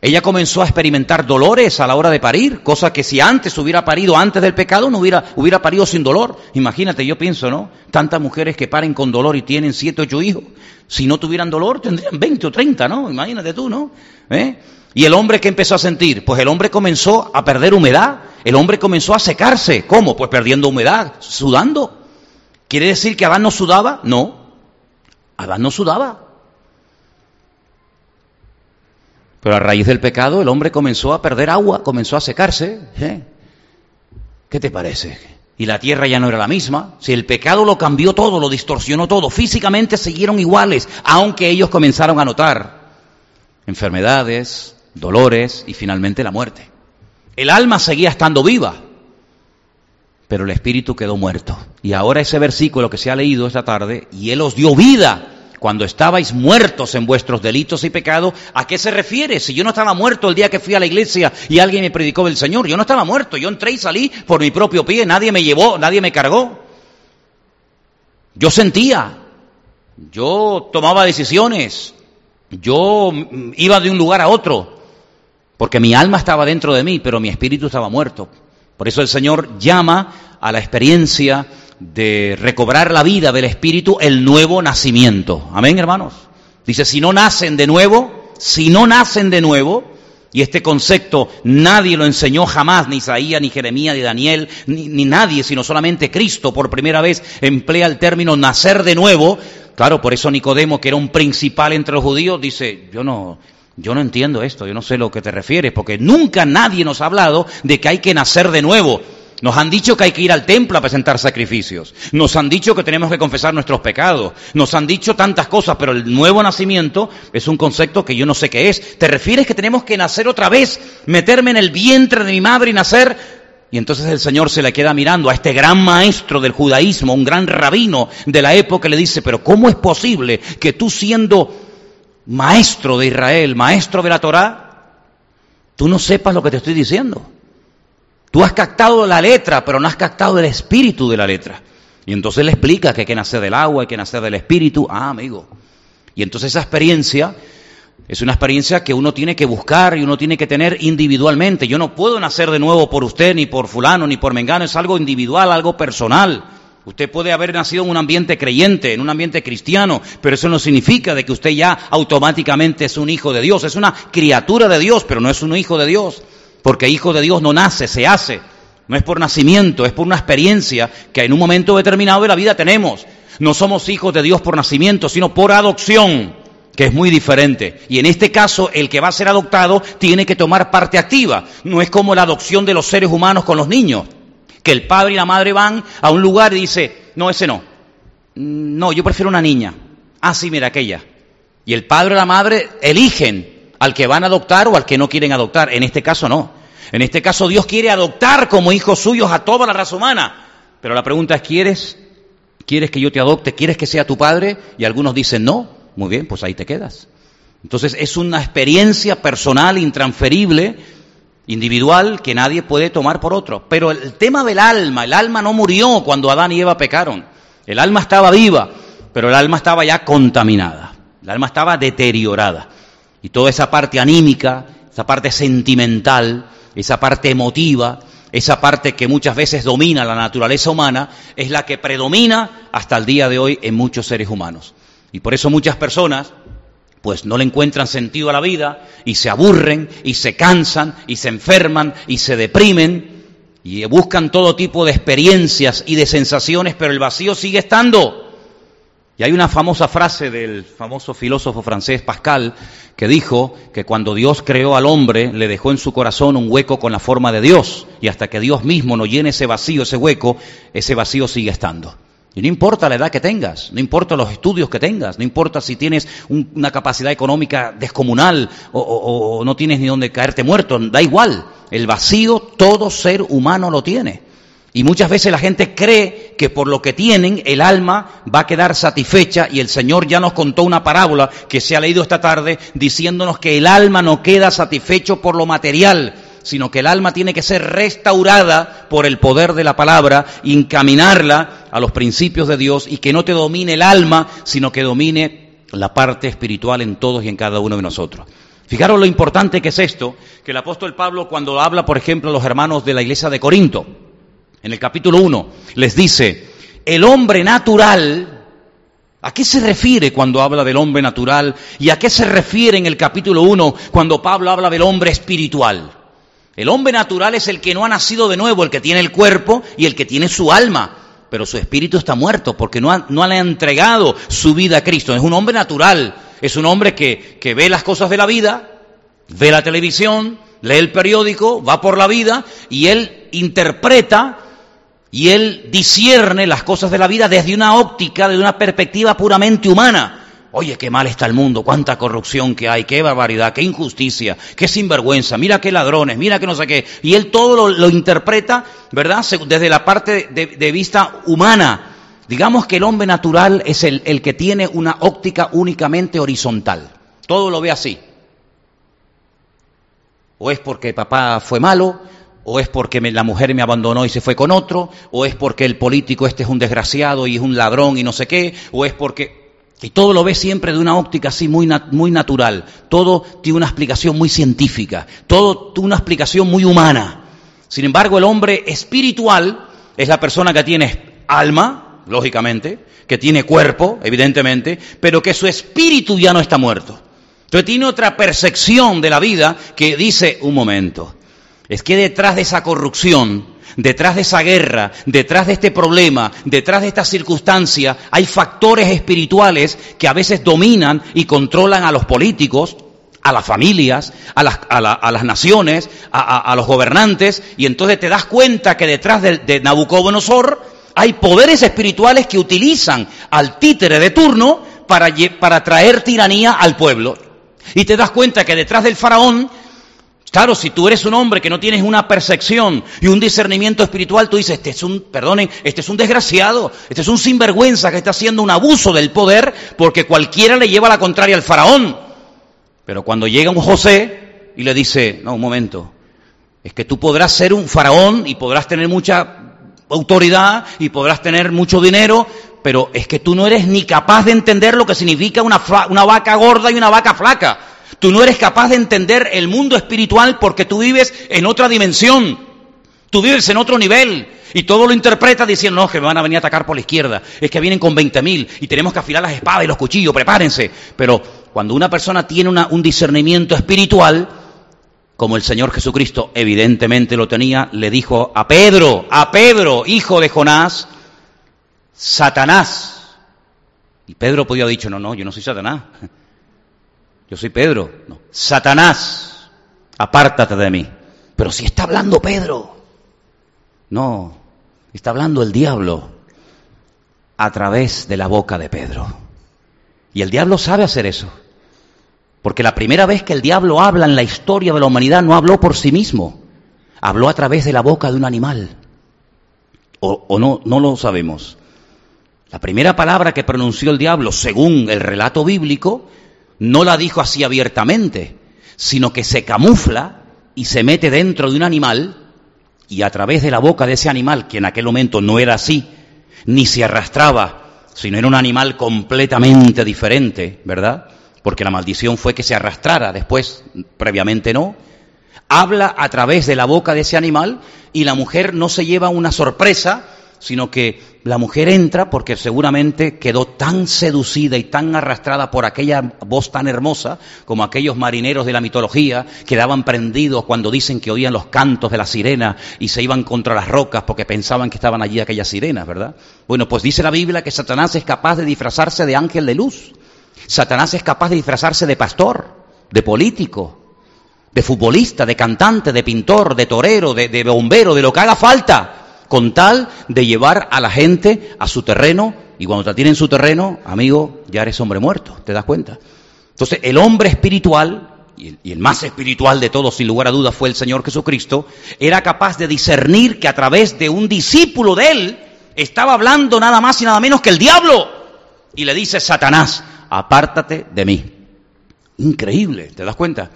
Ella comenzó a experimentar dolores a la hora de parir, cosa que si antes hubiera parido antes del pecado no hubiera, hubiera parido sin dolor. Imagínate, yo pienso, ¿no? Tantas mujeres que paren con dolor y tienen siete, ocho hijos. Si no tuvieran dolor tendrían 20 o 30, ¿no? Imagínate tú, ¿no? ¿Eh? ¿Y el hombre qué empezó a sentir? Pues el hombre comenzó a perder humedad, el hombre comenzó a secarse. ¿Cómo? Pues perdiendo humedad, sudando. ¿Quiere decir que Adán no sudaba? No, Adán no sudaba. Pero a raíz del pecado el hombre comenzó a perder agua, comenzó a secarse. ¿eh? ¿Qué te parece? Y la tierra ya no era la misma. Si el pecado lo cambió todo, lo distorsionó todo, físicamente siguieron iguales, aunque ellos comenzaron a notar enfermedades, dolores y finalmente la muerte. El alma seguía estando viva, pero el espíritu quedó muerto. Y ahora ese versículo que se ha leído esta tarde, y Él os dio vida cuando estabais muertos en vuestros delitos y pecados, ¿a qué se refiere? Si yo no estaba muerto el día que fui a la iglesia y alguien me predicó del Señor, yo no estaba muerto, yo entré y salí por mi propio pie, nadie me llevó, nadie me cargó. Yo sentía, yo tomaba decisiones, yo iba de un lugar a otro, porque mi alma estaba dentro de mí, pero mi espíritu estaba muerto. Por eso el Señor llama a la experiencia de recobrar la vida del Espíritu el nuevo nacimiento. Amén, hermanos. Dice, si no nacen de nuevo, si no nacen de nuevo, y este concepto nadie lo enseñó jamás, ni Isaías, ni Jeremías, ni Daniel, ni, ni, nadie, sino solamente Cristo por primera vez emplea el término nacer de nuevo. Claro, por eso Nicodemo, que era un principal entre los judíos, dice, yo no, yo no entiendo esto, yo no sé lo que te refieres, porque nunca nadie nos ha hablado de que hay que nacer de nuevo. Nos han dicho que hay que ir al templo a presentar sacrificios. Nos han dicho que tenemos que confesar nuestros pecados. Nos han dicho tantas cosas, pero el nuevo nacimiento es un concepto que yo no sé qué es. ¿Te refieres que tenemos que nacer otra vez, meterme en el vientre de mi madre y nacer? Y entonces el Señor se le queda mirando a este gran maestro del judaísmo, un gran rabino de la época, le dice, pero ¿cómo es posible que tú siendo maestro de Israel, maestro de la Torá, tú no sepas lo que te estoy diciendo? Tú has captado la letra, pero no has captado el espíritu de la letra. Y entonces le explica que hay que nacer del agua, hay que nacer del espíritu. Ah, amigo. Y entonces esa experiencia Es una experiencia que uno tiene que buscar y uno tiene que tener individualmente. Yo no puedo nacer de nuevo por usted, ni por fulano, ni por mengano. Es algo individual, algo personal. Usted puede haber nacido en un ambiente creyente, en un ambiente cristiano, pero eso no significa de que usted ya automáticamente es un hijo de Dios. Es una criatura de Dios, pero no es un hijo de Dios. Porque hijo de Dios no nace, se hace. No es por nacimiento, es por una experiencia que en un momento determinado de la vida tenemos. No somos hijos de Dios por nacimiento, sino por adopción que es muy diferente. Y en este caso, el que va a ser adoptado tiene que tomar parte activa. No es como la adopción de los seres humanos con los niños, que el padre y la madre van a un lugar y dice, no, ese no. No, yo prefiero una niña. Ah, sí, mira aquella. Y el padre y la madre eligen al que van a adoptar o al que no quieren adoptar. En este caso no. En este caso Dios quiere adoptar como hijos suyos a toda la raza humana. Pero la pregunta es, ¿quieres? ¿Quieres que yo te adopte? ¿Quieres que sea tu padre? Y algunos dicen no. Muy bien, pues ahí te quedas. Entonces es una experiencia personal, intransferible, individual, que nadie puede tomar por otro. Pero el tema del alma, el alma no murió cuando Adán y Eva pecaron. El alma estaba viva, pero el alma estaba ya contaminada. El alma estaba deteriorada. Y toda esa parte anímica, esa parte sentimental, esa parte emotiva, esa parte que muchas veces domina la naturaleza humana, es la que predomina hasta el día de hoy en muchos seres humanos. Y por eso muchas personas pues no le encuentran sentido a la vida y se aburren y se cansan y se enferman y se deprimen y buscan todo tipo de experiencias y de sensaciones, pero el vacío sigue estando. Y hay una famosa frase del famoso filósofo francés Pascal que dijo que cuando Dios creó al hombre le dejó en su corazón un hueco con la forma de Dios y hasta que Dios mismo no llene ese vacío, ese hueco, ese vacío sigue estando. Y no importa la edad que tengas, no importa los estudios que tengas, no importa si tienes una capacidad económica descomunal o, no tienes ni dónde caerte muerto, da igual. El vacío todo ser humano lo tiene. Y muchas veces la gente cree que por lo que tienen el alma va a quedar satisfecha y el Señor ya nos contó una parábola que se ha leído esta tarde diciéndonos que el alma no queda satisfecho por lo material, sino que el alma tiene que ser restaurada por el poder de la palabra, encaminarla a los principios de Dios y que no te domine el alma, sino que domine la parte espiritual en todos y en cada uno de nosotros. Fijaros lo importante que es esto, que el apóstol Pablo cuando habla, por ejemplo, a los hermanos de la iglesia de Corinto, en el capítulo 1, les dice, el hombre natural, ¿A qué se refiere cuando habla del hombre natural? ¿Y a qué se refiere en el capítulo 1 cuando Pablo habla del hombre espiritual? El hombre natural es el que no ha nacido de nuevo, el que tiene el cuerpo y el que tiene su alma, pero su espíritu está muerto porque no, no le ha entregado su vida a Cristo. Es un hombre natural, es un hombre que, que ve las cosas de la vida, ve la televisión, lee el periódico, va por la vida y él interpreta y él discierne las cosas de la vida desde una óptica, desde una perspectiva puramente humana. Oye, qué mal está el mundo, cuánta corrupción que hay, qué barbaridad, qué injusticia, qué sinvergüenza, mira qué ladrones, mira qué no sé qué. Y él todo lo, interpreta, ¿verdad? Desde la parte de, vista humana. Digamos que el hombre natural es el, el que tiene una óptica únicamente horizontal. Todo lo ve así. O es porque papá fue malo, o es porque la mujer me abandonó y se fue con otro, o es porque el político este es un desgraciado y es un ladrón y no sé qué, o es porque y todo lo ve siempre de una óptica así muy, muy natural. Todo tiene una explicación muy científica. Todo tiene una explicación muy humana. Sin embargo, el hombre espiritual es la persona que tiene alma, lógicamente, que tiene cuerpo, evidentemente, pero que su espíritu ya no está muerto. Entonces tiene otra percepción de la vida que dice, un momento, es que detrás de esa corrupción, detrás de esa guerra, detrás de este problema, detrás de esta circunstancia, hay factores espirituales que a veces dominan y controlan a los políticos, a las familias, a las, naciones, a, los gobernantes, y entonces te das cuenta que detrás de, de Nabucodonosor hay poderes espirituales que utilizan al títere de turno para, para traer tiranía al pueblo. Y te das cuenta que detrás del faraón Claro, si tú eres un hombre que no tienes una percepción y un discernimiento espiritual, tú dices, este es un, perdonen, este es un desgraciado, este es un sinvergüenza que está haciendo un abuso del poder porque cualquiera le lleva la contraria al faraón. Pero cuando llega un José y le dice, no, un momento, es que tú podrás ser un faraón y podrás tener mucha autoridad y podrás tener mucho dinero, pero es que tú no eres ni capaz de entender lo que significa una, una vaca gorda y una vaca flaca. Tú no eres capaz de entender el mundo espiritual porque tú vives en otra dimensión. Tú vives en otro nivel. Y todo lo interpreta diciendo, no, que me van a venir a atacar por la izquierda. Es que vienen con 20.000 y tenemos que afilar las espadas y los cuchillos, prepárense. Pero cuando una persona tiene un discernimiento espiritual, como el Señor Jesucristo evidentemente lo tenía, le dijo a Pedro, a Pedro, hijo de Jonás, Satanás. Y Pedro podía haber dicho, no, no, yo no soy Satanás. Yo soy Pedro. Satanás, apártate de mí. Pero si está hablando Pedro. No, está hablando el diablo a través de la boca de Pedro. Y el diablo sabe hacer eso. Porque la primera vez que el diablo habla en la historia de la humanidad no habló por sí mismo, habló a través de la boca de un animal. O, o no, no lo sabemos. La primera palabra que pronunció el diablo, según el relato bíblico, no la dijo así abiertamente, sino que se camufla y se mete dentro de un animal y a través de la boca de ese animal, que en aquel momento no era así, ni se arrastraba, sino era un animal completamente diferente, ¿verdad? Porque la maldición fue que se arrastrara, después, previamente no, habla a través de la boca de ese animal y la mujer no se lleva una sorpresa sino que la mujer entra porque seguramente quedó tan seducida y tan arrastrada por aquella voz tan hermosa como aquellos marineros de la mitología quedaban prendidos cuando dicen que oían los cantos de la sirena y se iban contra las rocas porque pensaban que estaban allí aquellas sirenas, ¿verdad? Bueno, pues dice la Biblia que Satanás es capaz de disfrazarse de ángel de luz. Satanás es capaz de disfrazarse de pastor, de político, de futbolista, de cantante, de pintor, de torero, de, de bombero, de lo que haga falta con tal de llevar a la gente a su terreno, y cuando te tienen su terreno, amigo, ya eres hombre muerto, ¿te das cuenta? Entonces, el hombre espiritual, y el, más espiritual de todos, sin lugar a dudas, fue el Señor Jesucristo, era capaz de discernir que a través de un discípulo de él estaba hablando nada más y nada menos que el diablo. Y le dice, Satanás, apártate de mí. Increíble, ¿te das cuenta?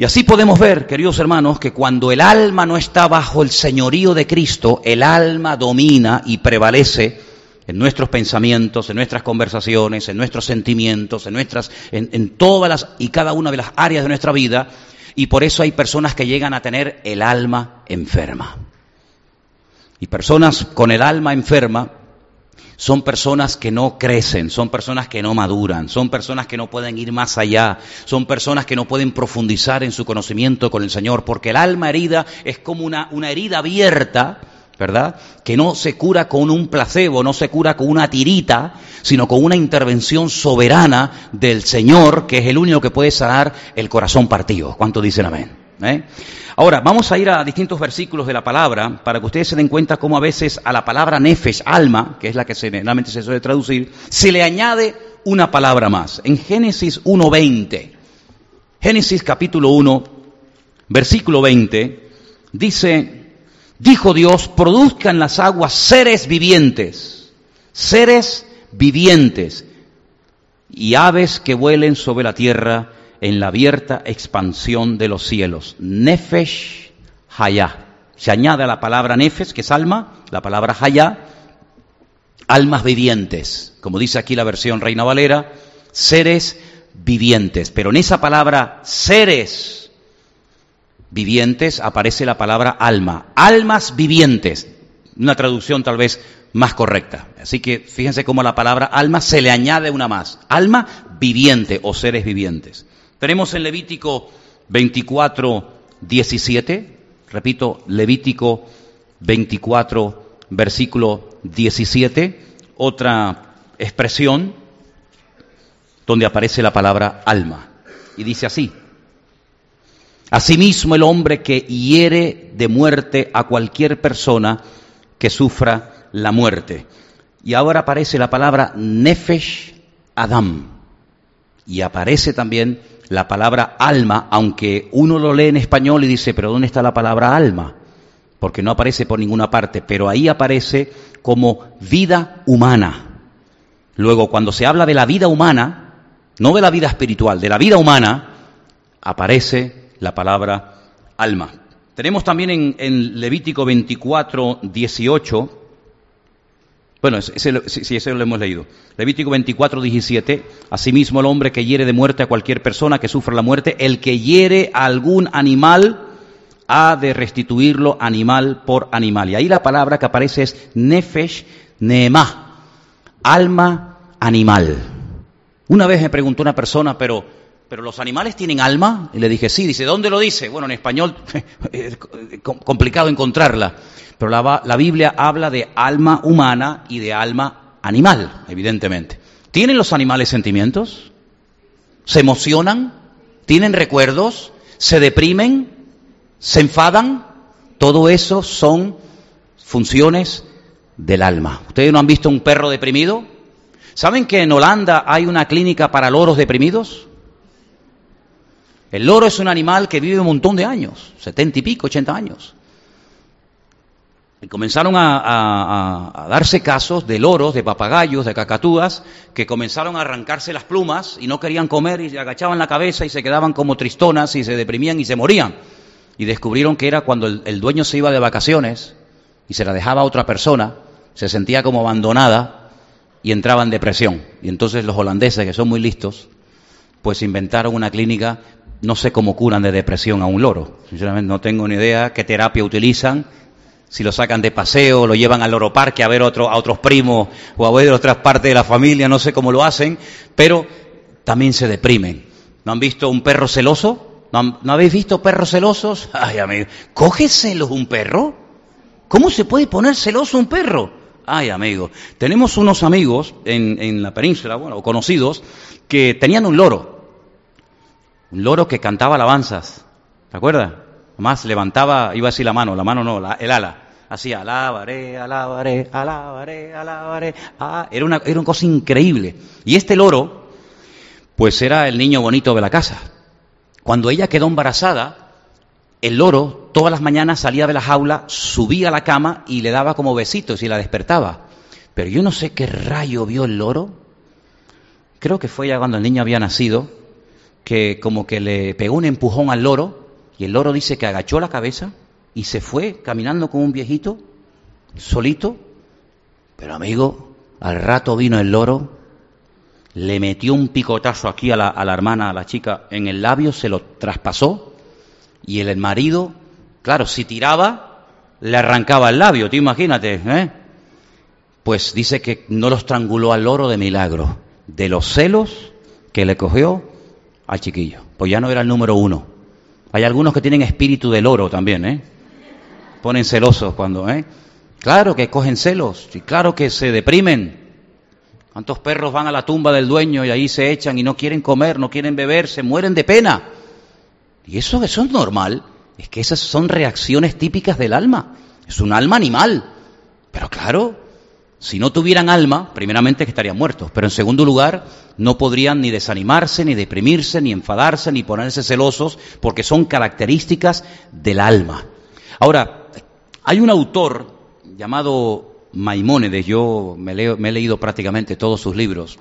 Y así podemos ver, queridos hermanos, que cuando el alma no está bajo el señorío de Cristo, el alma domina y prevalece en nuestros pensamientos, en nuestras conversaciones, en nuestros sentimientos, en nuestras, en, todas las y cada una de las áreas de nuestra vida, y por eso hay personas que llegan a tener el alma enferma. Y personas con el alma enferma son personas que no crecen, son personas que no maduran, son personas que no pueden ir más allá, son personas que no pueden profundizar en su conocimiento con el Señor, porque el alma herida es como una, una herida abierta, ¿verdad? Que no se cura con un placebo, no se cura con una tirita, sino con una intervención soberana del Señor, que es el único que puede sanar el corazón partido. ¿Cuánto dicen amén? ¿Eh? Ahora, vamos a ir a distintos versículos de la palabra para que ustedes se den cuenta cómo a veces a la palabra nefesh, alma, que es la que generalmente se suele traducir, se le añade una palabra más. En Génesis 1.20, Génesis capítulo 1, versículo 20, dice, dijo Dios, produzcan las aguas seres vivientes, seres vivientes, y aves que vuelen sobre la tierra en la abierta expansión de los cielos. Nefesh Hayah. Se añade a la palabra Nefesh, que es alma, la palabra Hayah, almas vivientes. Como dice aquí la versión Reina Valera, seres vivientes. Pero en esa palabra seres vivientes aparece la palabra alma. Almas vivientes. Una traducción tal vez más correcta. Así que fíjense cómo a la palabra alma se le añade una más. Alma viviente o seres vivientes. Tenemos en Levítico 24, 17, repito, Levítico 24, versículo 17, otra expresión donde aparece la palabra alma. Y dice así, Asimismo el hombre que hiere de muerte a cualquier persona que sufra la muerte. Y ahora aparece la palabra Nefesh Adam. Y aparece también la palabra alma, aunque uno lo lee en español y dice, pero ¿dónde está la palabra alma? Porque no aparece por ninguna parte, pero ahí aparece como vida humana. Luego, cuando se habla de la vida humana, no de la vida espiritual, de la vida humana, aparece la palabra alma. Tenemos también en, Levítico 24, 18, Bueno, ese, sí, ese lo hemos leído. Levítico 24, 17. Asimismo, el hombre que hiere de muerte a cualquier persona que sufra la muerte, el que hiere a algún animal, ha de restituirlo animal por animal. Y ahí la palabra que aparece es nefesh neemah, alma animal. Una vez me preguntó una persona, pero, pero los animales tienen alma? Y le dije, sí. Dice, ¿dónde lo dice? Bueno, en español [laughs] es complicado encontrarla. Pero la, la Biblia habla de alma humana y de alma animal, evidentemente. ¿Tienen los animales sentimientos? ¿Se emocionan? ¿Tienen recuerdos? ¿Se deprimen? ¿Se enfadan? Todo eso son funciones del alma. ¿Ustedes no han visto un perro deprimido? ¿Saben que en Holanda hay una clínica para loros deprimidos? El loro es un animal que vive un montón de años, setenta y pico, ochenta años. Y comenzaron a, darse casos de loros, de papagayos, de cacatúas, que comenzaron a arrancarse las plumas y no querían comer y se agachaban la cabeza y se quedaban como tristonas y se deprimían y se morían. Y descubrieron que era cuando el, dueño se iba de vacaciones y se la dejaba a otra persona, se sentía como abandonada y entraba en depresión. Y entonces los holandeses, que son muy listos, pues inventaron una clínica, no sé cómo curan de depresión a un loro. Sinceramente no tengo ni idea qué terapia utilizan si lo sacan de paseo, lo llevan al loro parque a ver otro, a otros primos o a ver otras partes de la familia, no sé cómo lo hacen, pero también se deprimen. ¿No han visto un perro celoso? ¿No, habéis visto perros celosos? [laughs] Ay, amigo, ¿coge celos un perro? ¿Cómo se puede poner celoso un perro? Ay, amigo, tenemos unos amigos en, en la península, bueno, conocidos, que tenían un loro. Un loro que cantaba alabanzas. ¿Te acuerdas? Más levantaba, iba así la mano, la mano no, el ala. Hacía alabaré, alabaré, alabaré, alabaré. Ah, era, una, era una cosa increíble. Y este loro, pues era el niño bonito de la casa. Cuando ella quedó embarazada, el loro todas las mañanas salía de la jaula, subía a la cama y le daba como besitos y la despertaba. Pero yo no sé qué rayo vio el loro. Creo que fue ya cuando el niño había nacido, que como que le pegó un empujón al loro y el loro dice que agachó la cabeza y se fue caminando como un viejito, solito. Pero amigo, al rato vino el loro, le metió un picotazo aquí a la, a la hermana, a la chica, en el labio, se lo traspasó y el marido, claro, si tiraba, le arrancaba el labio, te imagínate, ¿eh? Pues dice que no lo estranguló al loro de milagro, de los celos que le cogió al chiquillo. Pues ya no era el número uno, hay algunos que tienen espíritu del oro también, ¿eh? Ponen celosos cuando, ¿eh? Claro que cogen celos, y claro que se deprimen. ¿Cuántos perros van a la tumba del dueño y ahí se echan y no quieren comer, no quieren beber, se mueren de pena? Y eso, eso es normal. Es que esas son reacciones típicas del alma. Es un alma animal. Pero claro, si no tuvieran alma, primeramente que estarían muertos, pero en segundo lugar, no podrían ni desanimarse, ni deprimirse, ni enfadarse, ni ponerse celosos, porque son características del alma. Ahora, hay un autor llamado Maimónides, yo me, me he leído prácticamente todos sus libros.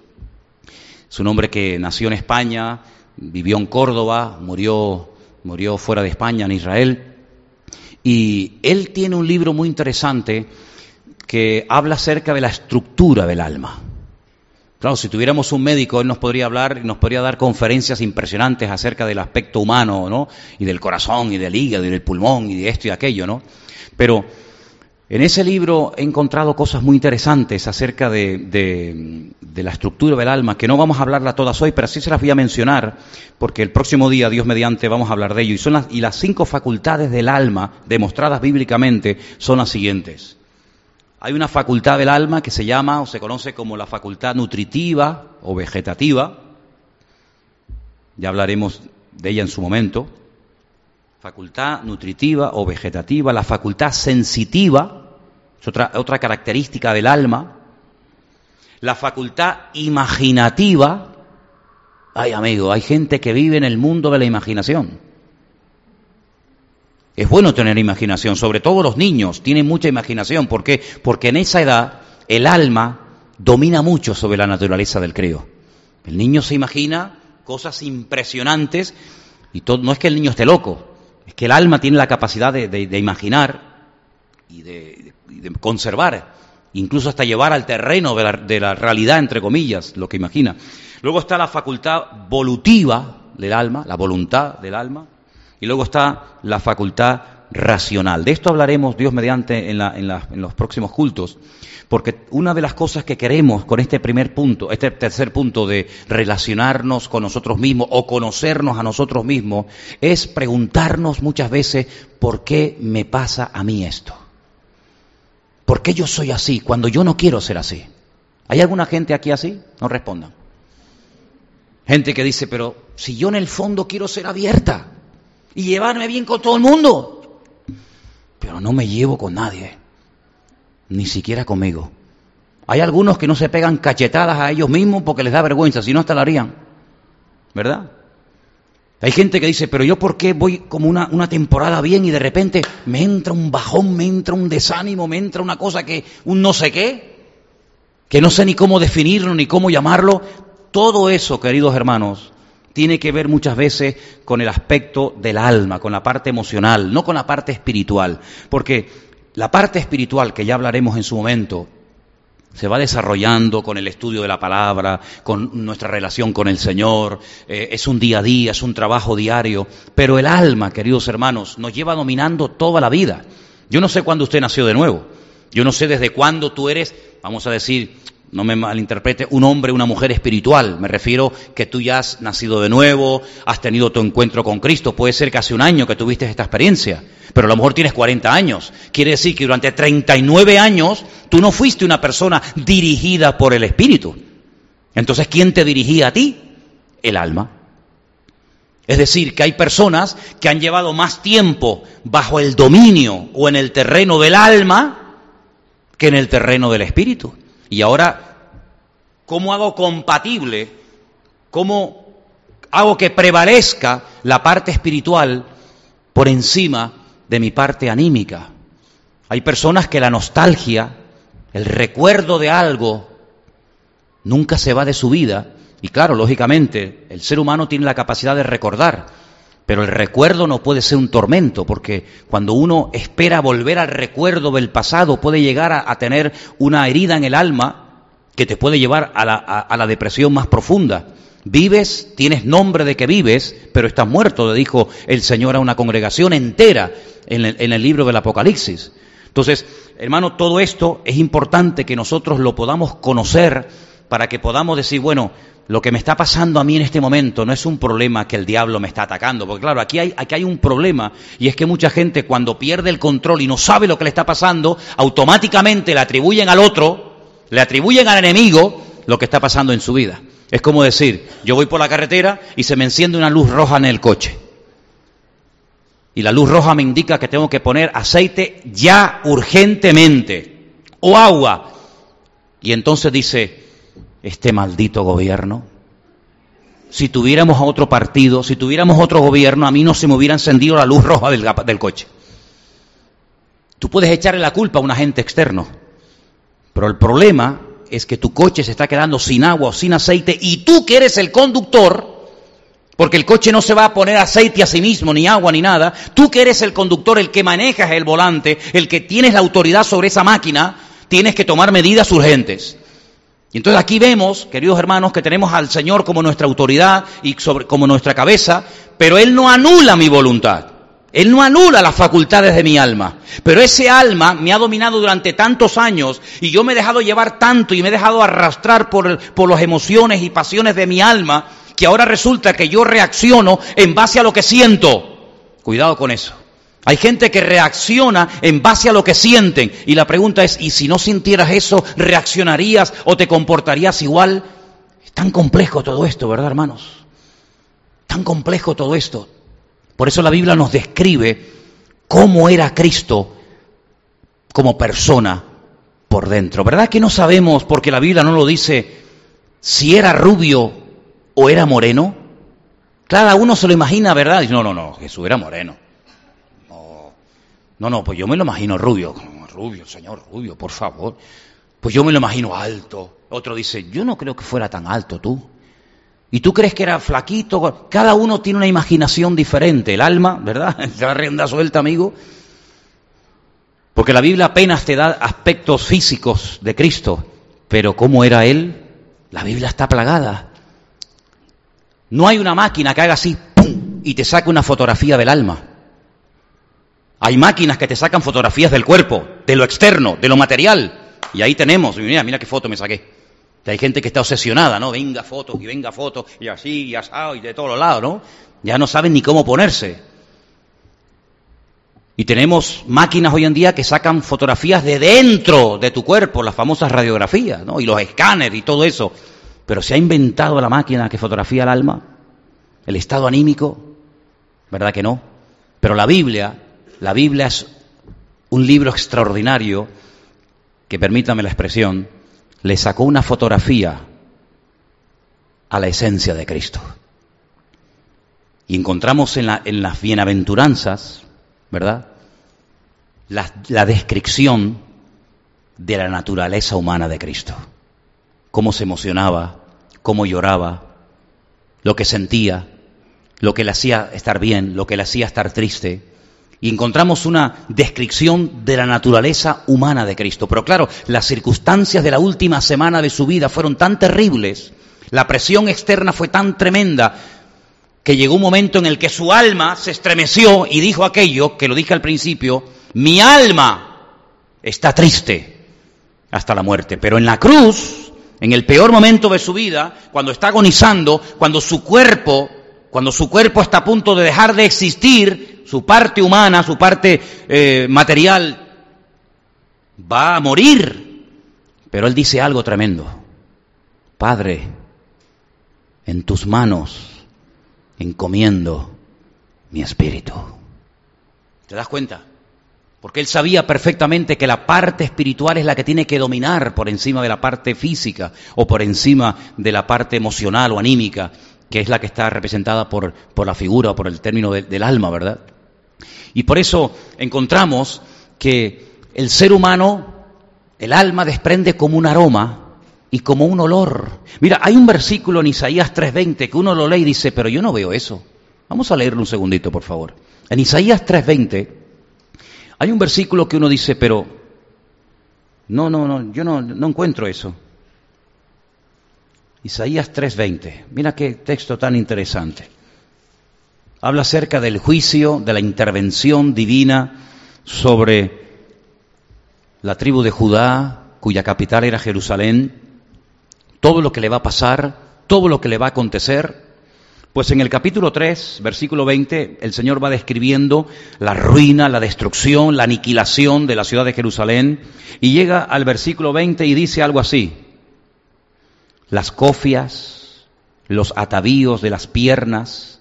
Es un hombre que nació en España, vivió en Córdoba, murió, murió fuera de España, en Israel, y él tiene un libro muy interesante que habla acerca de la estructura del alma. Claro, si tuviéramos un médico, él nos podría hablar, nos podría dar conferencias impresionantes acerca del aspecto humano, ¿no? Y del corazón, y del hígado, y del pulmón, y de esto y aquello, ¿no? Pero en ese libro he encontrado cosas muy interesantes acerca de, de, la estructura del alma, que no vamos a hablarla todas hoy, pero sí se las voy a mencionar, porque el próximo día, Dios mediante, vamos a hablar de ello. Y, son las, y las cinco facultades del alma, demostradas bíblicamente, son las siguientes. Hay una facultad del alma que se llama o se conoce como la facultad nutritiva o vegetativa. Ya hablaremos de ella en su momento. Facultad nutritiva o vegetativa, la facultad sensitiva, es otra, otra característica del alma. La facultad imaginativa, ay amigo, hay gente que vive en el mundo de la imaginación. Es bueno tener imaginación, sobre todo los niños tienen mucha imaginación. ¿Por qué? Porque en esa edad el alma domina mucho sobre la naturaleza del crío. El niño se imagina cosas impresionantes y todo, no es que el niño esté loco, es que el alma tiene la capacidad de, imaginar y de, conservar incluso hasta llevar al terreno de la, de la realidad, entre comillas, lo que imagina. Luego está la facultad volutiva del alma, la voluntad del alma, y luego está la facultad racional. De esto hablaremos, Dios mediante, en, los próximos cultos, porque una de las cosas que queremos con este primer punto, este tercer punto de relacionarnos con nosotros mismos o conocernos a nosotros mismos, es preguntarnos muchas veces, ¿por qué me pasa a mí esto? ¿Por qué yo soy así cuando yo no quiero ser así? ¿Hay alguna gente aquí así? No respondan. Gente que dice, pero si yo en el fondo quiero ser abierta y llevarme bien con todo el mundo, pero no me llevo con nadie, ni siquiera conmigo. Hay algunos que no se pegan cachetadas a ellos mismos porque les da vergüenza, si no hasta la harían. ¿Verdad? Hay gente que dice, pero yo por qué voy como una, una, temporada bien y de repente me entra un bajón, me entra un desánimo, me entra una cosa que, un no sé qué, que no sé ni cómo definirlo ni cómo llamarlo, todo eso, queridos hermanos, tiene que ver muchas veces con el aspecto del alma, con la parte emocional, no con la parte espiritual. Porque la parte espiritual, que ya hablaremos en su momento, se va desarrollando con el estudio de la palabra, con nuestra relación con el Señor, eh, es un día a día, es un trabajo diario, pero el alma, queridos hermanos, nos lleva dominando toda la vida. Yo no sé cuándo usted nació de nuevo, yo no sé desde cuándo tú eres, vamos a decir, no me malinterprete, un hombre, una mujer espiritual. Me refiero que tú ya has nacido de nuevo, has tenido tu encuentro con Cristo. Puede ser que hace un año que tuviste esta experiencia, pero a lo mejor tienes 40 años. Quiere decir que durante 39 años tú no fuiste una persona dirigida por el Espíritu. Entonces, ¿quién te dirigía a ti? El alma. Es decir, que hay personas que han llevado más tiempo bajo el dominio o en el terreno del alma que en el terreno del Espíritu. Y ahora, ¿cómo hago compatible? ¿Cómo hago que prevalezca la parte espiritual por encima de mi parte anímica? Hay personas que la nostalgia, el recuerdo de algo, nunca se va de su vida. Y claro, lógicamente, el ser humano tiene la capacidad de recordar, pero el recuerdo no puede ser un tormento, porque cuando uno espera volver al recuerdo del pasado, puede llegar a, tener una herida en el alma que te puede llevar a la, depresión más profunda. Vives, tienes nombre de que vives, pero estás muerto, le dijo el Señor a una congregación entera en el, en el libro del Apocalipsis. Entonces, hermano, todo esto es importante que nosotros lo podamos conocer para que podamos decir, bueno, lo que me está pasando a mí en este momento no es un problema que el diablo me está atacando, porque claro, aquí hay, aquí hay un problema y es que mucha gente cuando pierde el control y no sabe lo que le está pasando, automáticamente le atribuyen al otro, le atribuyen al enemigo lo que está pasando en su vida. Es como decir, yo voy por la carretera y se me enciende una luz roja en el coche. Y la luz roja me indica que tengo que poner aceite ya urgentemente o agua. Y entonces dice, este maldito gobierno. Si tuviéramos a otro partido, si tuviéramos otro gobierno, a mí no se me hubiera encendido la luz roja del, del coche. Tú puedes echarle la culpa a un agente externo, pero el problema es que tu coche se está quedando sin agua o sin aceite y tú que eres el conductor, porque el coche no se va a poner aceite a sí mismo, ni agua, ni nada, tú que eres el conductor, el que manejas el volante, el que tienes la autoridad sobre esa máquina, tienes que tomar medidas urgentes. Y entonces aquí vemos, queridos hermanos, que tenemos al Señor como nuestra autoridad y como nuestra cabeza, pero Él no anula mi voluntad. Él no anula las facultades de mi alma. Pero ese alma me ha dominado durante tantos años y yo me he dejado llevar tanto y me he dejado arrastrar por, por las emociones y pasiones de mi alma que ahora resulta que yo reacciono en base a lo que siento. Cuidado con eso. Hay gente que reacciona en base a lo que sienten. Y la pregunta es, ¿y si no sintieras eso, reaccionarías o te comportarías igual? Es tan complejo todo esto, ¿verdad, hermanos? Tan complejo todo esto. Por eso la Biblia nos describe cómo era Cristo como persona por dentro. ¿Verdad que no sabemos, porque la Biblia no lo dice, si era rubio o era moreno? Cada uno se lo imagina, ¿verdad? no, no, no, Jesús era moreno. No, no, pues yo me lo imagino rubio. Rubio, señor, rubio, por favor. Pues yo me lo imagino alto. Otro dice, yo no creo que fuera tan alto tú. Y tú crees que era flaquito. Cada uno tiene una imaginación diferente. El alma, ¿verdad? [laughs] La rienda suelta, amigo. Porque la Biblia apenas te da aspectos físicos de Cristo, pero ¿cómo era Él? La Biblia está plagada. No hay una máquina que haga así, ¡pum! y te saque una fotografía del alma. Hay máquinas que te sacan fotografías del cuerpo, de lo externo, de lo material. Y ahí tenemos, mira, mira qué foto me saqué. Hay gente que está obsesionada, ¿no? Venga fotos y venga fotos y así y asado y de todos lados, ¿no? Ya no saben ni cómo ponerse. Y tenemos máquinas hoy en día que sacan fotografías de dentro de tu cuerpo, las famosas radiografías, ¿no? Y los escáneres y todo eso. Pero se ha inventado la máquina que fotografía el alma, el estado anímico, ¿verdad que no? Pero la Biblia, la Biblia es un libro extraordinario que, permítame la expresión, le sacó una fotografía a la esencia de Cristo. Y encontramos en, las bienaventuranzas, ¿verdad? La, la descripción de la naturaleza humana de Cristo. Cómo se emocionaba, cómo lloraba, lo que sentía, lo que le hacía estar bien, lo que le hacía estar triste, y encontramos una descripción de la naturaleza humana de Cristo. Pero claro, las circunstancias de la última semana de su vida fueron tan terribles, la presión externa fue tan tremenda, que llegó un momento en el que su alma se estremeció y dijo aquello que lo dije al principio, mi alma está triste hasta la muerte. Pero en la cruz, en el peor momento de su vida, cuando está agonizando, cuando su cuerpo, cuando su cuerpo está a punto de dejar de existir, su parte humana, su parte eh, material, va a morir. Pero él dice algo tremendo. Padre, en tus manos encomiendo mi espíritu. ¿Te das cuenta? Porque él sabía perfectamente que la parte espiritual es la que tiene que dominar por encima de la parte física o por encima de la parte emocional o anímica, que es la que está representada por, por la figura o por el término del alma, ¿verdad? Y por eso encontramos que el ser humano, el alma desprende como un aroma y como un olor. Mira, hay un versículo en Isaías 3:20 que uno lo lee y dice, pero yo no veo eso. Vamos a leerlo un segundito, por favor. En Isaías 3:20 hay un versículo que uno dice, pero no, no, no, yo no, no encuentro eso. Isaías 3:20. Mira qué texto tan interesante. Habla acerca del juicio, de la intervención divina sobre la tribu de Judá, cuya capital era Jerusalén, todo lo que le va a pasar, todo lo que le va a acontecer. Pues en el capítulo 3, versículo 20, el Señor va describiendo la ruina, la destrucción, la aniquilación de la ciudad de Jerusalén y llega al versículo 20 y dice algo así, las cofias, los atavíos de las piernas,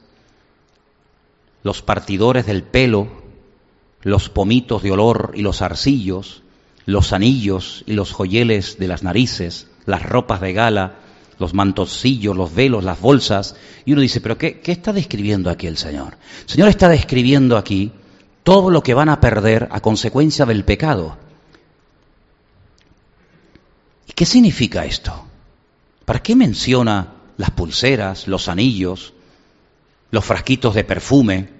los partidores del pelo, los pomitos de olor y los arcillos, los anillos y los joyeles de las narices, las ropas de gala, los mantosillos, los velos, las bolsas. Y uno dice, pero qué, ¿qué, está describiendo aquí el Señor? El Señor está describiendo aquí todo lo que van a perder a consecuencia del pecado. ¿Y qué significa esto? ¿Para qué menciona las pulseras, los anillos, los frasquitos de perfume,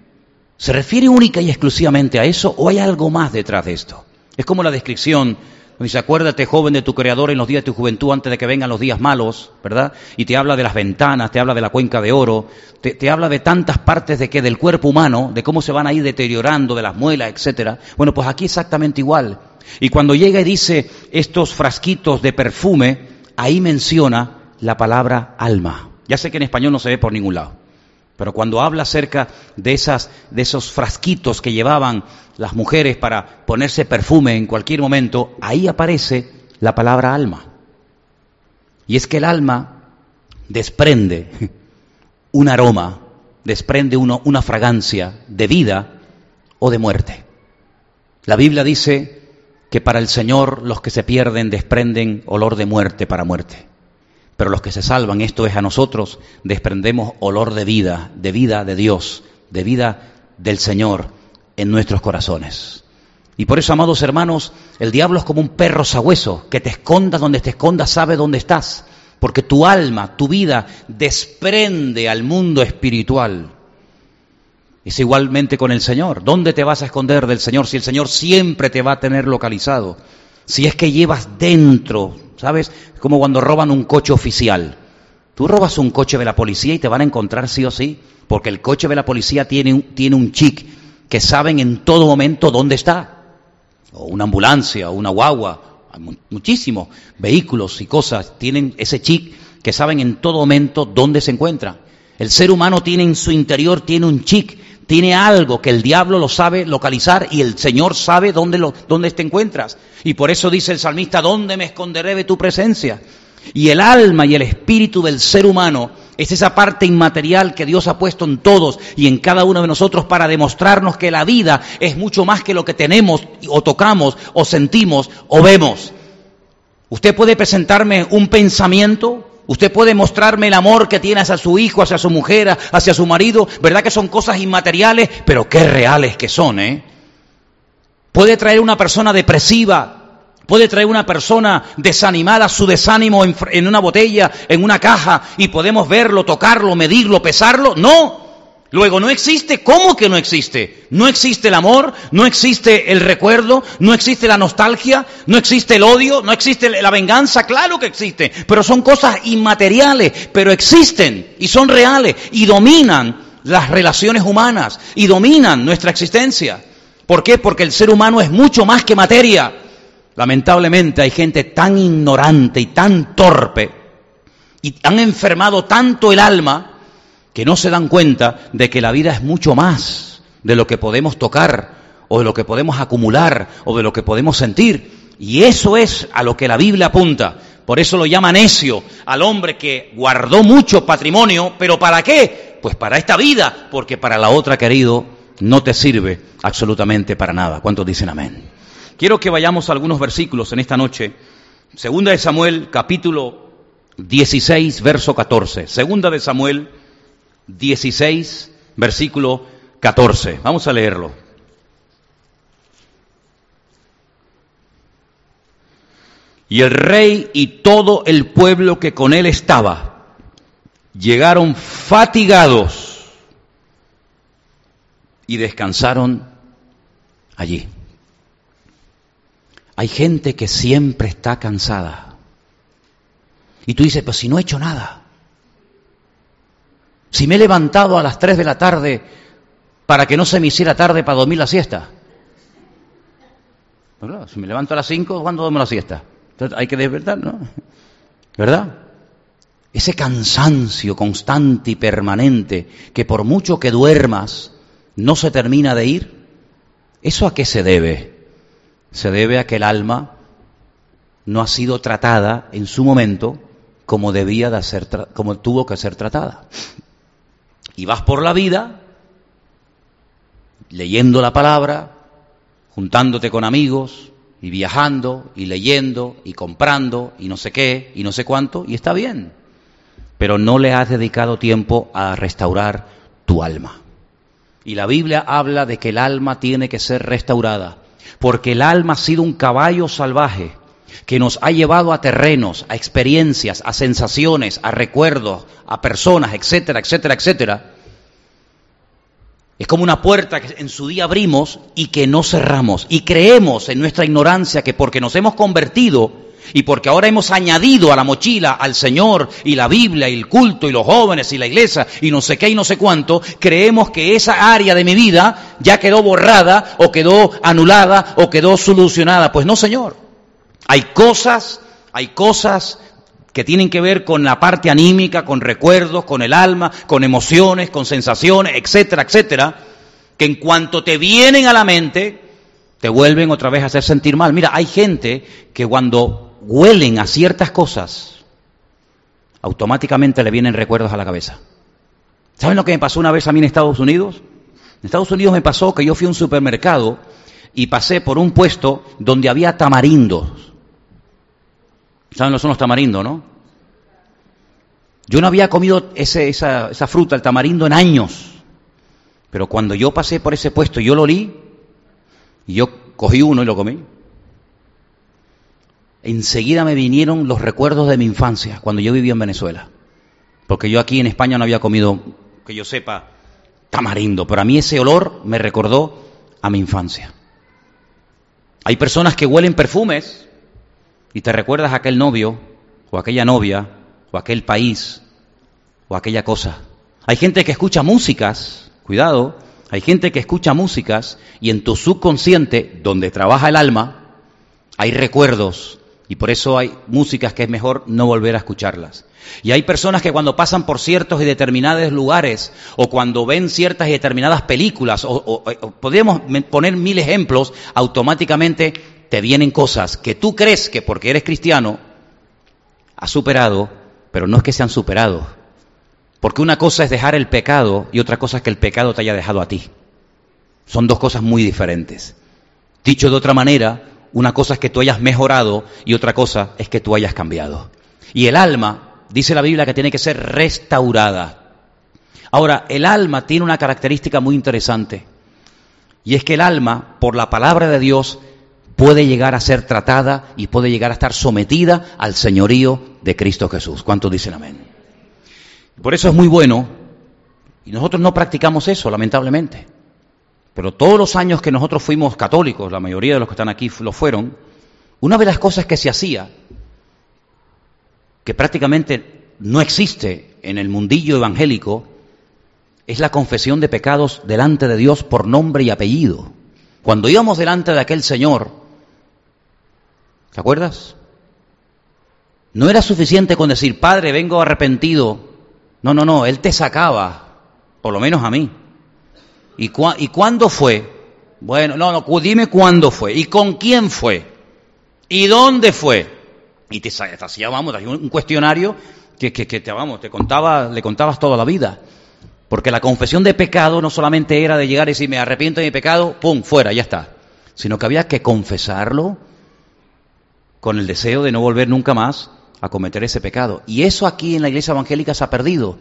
¿se refiere única y exclusivamente a eso o hay algo más detrás de esto? Es como la descripción dice, acuérdate joven de tu creador en los días de tu juventud antes de que vengan los días malos, ¿verdad? Y te habla de las ventanas, te habla de la cuenca de oro, te, te, habla de tantas partes de que del cuerpo humano, de cómo se van a ir deteriorando, de las muelas, etcétera. Bueno, pues aquí exactamente igual. Y cuando llega y dice estos frasquitos de perfume, ahí menciona la palabra alma. Ya sé que en español no se ve por ningún lado. Pero cuando habla acerca de, esas, de esos frasquitos que llevaban las mujeres para ponerse perfume en cualquier momento, ahí aparece la palabra alma. Y es que el alma desprende un aroma, desprende uno, una fragancia de vida o de muerte. La Biblia dice que para el Señor los que se pierden desprenden olor de muerte para muerte. Pero los que se salvan, esto es a nosotros, desprendemos olor de vida, de vida de Dios, de vida del Señor en nuestros corazones. Y por eso, amados hermanos, el diablo es como un perro sabueso, que te escondas donde te escondas, sabe dónde estás, porque tu alma, tu vida, desprende al mundo espiritual. Es igualmente con el Señor. ¿Dónde te vas a esconder del Señor si el Señor siempre te va a tener localizado? Si es que llevas dentro, ¿sabes? Como cuando roban un coche oficial. Tú robas un coche de la policía y te van a encontrar sí o sí, porque el coche de la policía tiene un, tiene un chic que saben en todo momento dónde está. O una ambulancia, o una guagua, muchísimos vehículos y cosas tienen ese chip que saben en todo momento dónde se encuentra. El ser humano tiene en su interior, tiene un chip tiene algo que el diablo lo sabe localizar y el Señor sabe dónde, dónde te encuentras. Y por eso dice el salmista, ¿dónde me esconderé de tu presencia? Y el alma y el espíritu del ser humano es esa parte inmaterial que Dios ha puesto en todos y en cada uno de nosotros para demostrarnos que la vida es mucho más que lo que tenemos o tocamos o sentimos o vemos. Usted puede presentarme un pensamiento, Usted puede mostrarme el amor que tiene hacia su hijo, hacia su mujer, hacia su marido. ¿Verdad que son cosas inmateriales? Pero qué reales que son, ¿eh? Puede traer una persona depresiva, puede traer una persona desanimada su desánimo en, en una botella, en una caja, y podemos verlo, tocarlo, medirlo, pesarlo. No, Luego, no existe, ¿cómo que no existe? No existe el amor, no existe el recuerdo, no existe la nostalgia, no existe el odio, no existe la venganza, claro que existe, pero son cosas inmateriales, pero existen y son reales y dominan las relaciones humanas y dominan nuestra existencia. ¿Por qué? Porque el ser humano es mucho más que materia. Lamentablemente hay gente tan ignorante y tan torpe y han enfermado tanto el alma que no se dan cuenta de que la vida es mucho más de lo que podemos tocar o de lo que podemos acumular o de lo que podemos sentir. Y eso es a lo que la Biblia apunta. Por eso lo llama necio al hombre que guardó mucho patrimonio, pero ¿para qué? Pues para esta vida, porque para la otra, querido, no te sirve absolutamente para nada. ¿Cuántos dicen amén? Quiero que vayamos a algunos versículos en esta noche. Segunda de Samuel, capítulo 16, verso 14. Segunda de Samuel, 16, versículo 14. Vamos a leerlo. Y el rey y todo el pueblo que con él estaba llegaron fatigados y descansaron allí. Hay gente que siempre está cansada. Y tú dices, pues si no he hecho nada. Si me he levantado a las 3 de la tarde para que no se me hiciera tarde para dormir la siesta. si me levanto a las 5, ¿cuándo duermo la siesta? Entonces hay que despertar, ¿no? ¿Verdad? Ese cansancio constante y permanente que por mucho que duermas no se termina de ir, ¿eso a qué se debe? Se debe a que el alma no ha sido tratada en su momento como debía de ser, como tuvo que ser tratada y vas por la vida leyendo la palabra, juntándote con amigos y viajando y leyendo y comprando y no sé qué y no sé cuánto y está bien, pero no le has dedicado tiempo a restaurar tu alma. Y la Biblia habla de que el alma tiene que ser restaurada, porque el alma ha sido un caballo salvaje que nos ha llevado a terrenos, a experiencias, a sensaciones, a recuerdos, a personas, etcétera, etcétera, etcétera. Es como una puerta que en su día abrimos y que no cerramos. Y creemos en nuestra ignorancia que porque nos hemos convertido y porque ahora hemos añadido a la mochila al Señor y la Biblia y el culto y los jóvenes y la iglesia y no sé qué y no sé cuánto, creemos que esa área de mi vida ya quedó borrada o quedó anulada o quedó solucionada. Pues no, Señor. Hay cosas, hay cosas que tienen que ver con la parte anímica, con recuerdos, con el alma, con emociones, con sensaciones, etcétera, etcétera, que en cuanto te vienen a la mente, te vuelven otra vez a hacer sentir mal. Mira, hay gente que cuando huelen a ciertas cosas, automáticamente le vienen recuerdos a la cabeza. ¿Saben lo que me pasó una vez a mí en Estados Unidos? En Estados Unidos me pasó que yo fui a un supermercado y pasé por un puesto donde había tamarindos. ¿Saben lo son los tamarindos, no? Yo no había comido ese, esa, esa fruta, el tamarindo, en años. Pero cuando yo pasé por ese puesto, yo lo olí y yo cogí uno y lo comí. Enseguida me vinieron los recuerdos de mi infancia, cuando yo vivía en Venezuela. Porque yo aquí en España no había comido, que yo sepa, tamarindo, pero a mí ese olor me recordó a mi infancia. Hay personas que huelen perfumes y te recuerdas aquel novio o aquella novia o aquel país o aquella cosa. Hay gente que escucha músicas, cuidado, hay gente que escucha músicas y en tu subconsciente, donde trabaja el alma, hay recuerdos y por eso hay músicas que es mejor no volver a escucharlas. Y hay personas que cuando pasan por ciertos y determinados lugares o cuando ven ciertas y determinadas películas, o, podríamos poner mil ejemplos, automáticamente te vienen cosas que tú crees que porque eres cristiano has superado, pero no es que se han superado. Porque una cosa es dejar el pecado y otra cosa es que el pecado te haya dejado a ti. Son dos cosas muy diferentes. Dicho de otra manera, una cosa es que tú hayas mejorado y otra cosa es que tú hayas cambiado. Y el alma, dice la Biblia, que tiene que ser restaurada. Ahora, el alma tiene una característica muy interesante. Y es que el alma, por la palabra de Dios, puede llegar a ser tratada y puede llegar a estar sometida al señorío de Cristo Jesús. ¿Cuántos dicen amén? Por eso es muy bueno, y nosotros no practicamos eso, lamentablemente. Pero todos los años que nosotros fuimos católicos, la mayoría de los que están aquí lo fueron, una de las cosas que se hacía, que prácticamente no existe en el mundillo evangélico, es la confesión de pecados delante de Dios por nombre y apellido. Cuando íbamos delante de aquel Señor, ¿te acuerdas? No era suficiente con decir, Padre, vengo arrepentido. No, no, no, Él te sacaba, por lo menos a mí. ¿Y, ¿Y cuándo fue? Bueno, no, no, dime cuándo fue. ¿Y con quién fue? ¿Y dónde fue? Y te hacía, vamos, un cuestionario que, que, que, te, vamos, te contaba, le contabas toda la vida. Porque la confesión de pecado no solamente era de llegar y decir, me arrepiento de mi pecado, pum, fuera, ya está. Sino que había que confesarlo con el deseo de no volver nunca más a cometer ese pecado. Y eso aquí en la iglesia evangélica se ha perdido.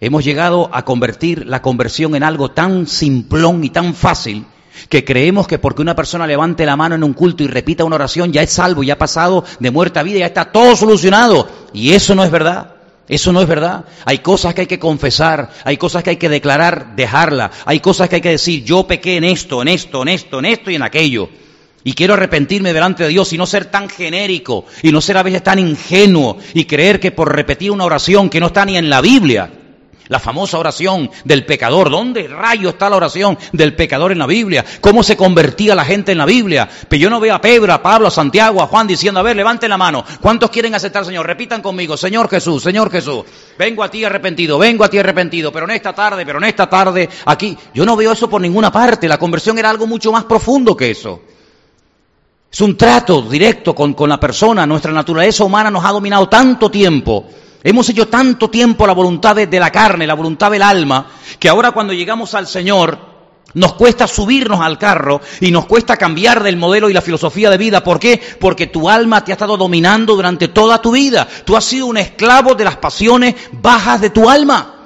Hemos llegado a convertir la conversión en algo tan simplón y tan fácil que creemos que porque una persona levante la mano en un culto y repita una oración ya es salvo, ya ha pasado de muerte a vida, ya está todo solucionado. Y eso no es verdad. Eso no es verdad. Hay cosas que hay que confesar, hay cosas que hay que declarar, dejarla, hay cosas que hay que decir, yo pequé en esto, en esto, en esto, en esto y en aquello. Y quiero arrepentirme delante de Dios y no ser tan genérico y no ser a veces tan ingenuo y creer que por repetir una oración que no está ni en la Biblia, la famosa oración del pecador. ¿Dónde rayo está la oración del pecador en la Biblia? ¿Cómo se convertía la gente en la Biblia? Pero yo no veo a Pedro, a Pablo, a Santiago, a Juan diciendo, a ver, levanten la mano. ¿Cuántos quieren aceptar, Señor? Repitan conmigo, Señor Jesús, Señor Jesús. Vengo a ti arrepentido, vengo a ti arrepentido, pero en esta tarde, pero en esta tarde, aquí. Yo no veo eso por ninguna parte. La conversión era algo mucho más profundo que eso. Es un trato directo con, con la persona. Nuestra naturaleza humana nos ha dominado tanto tiempo Hemos hecho tanto tiempo la voluntad de, la carne, la voluntad del alma, que ahora cuando llegamos al Señor nos cuesta subirnos al carro y nos cuesta cambiar del modelo y la filosofía de vida. ¿Por qué? Porque tu alma te ha estado dominando durante toda tu vida. Tú has sido un esclavo de las pasiones bajas de tu alma.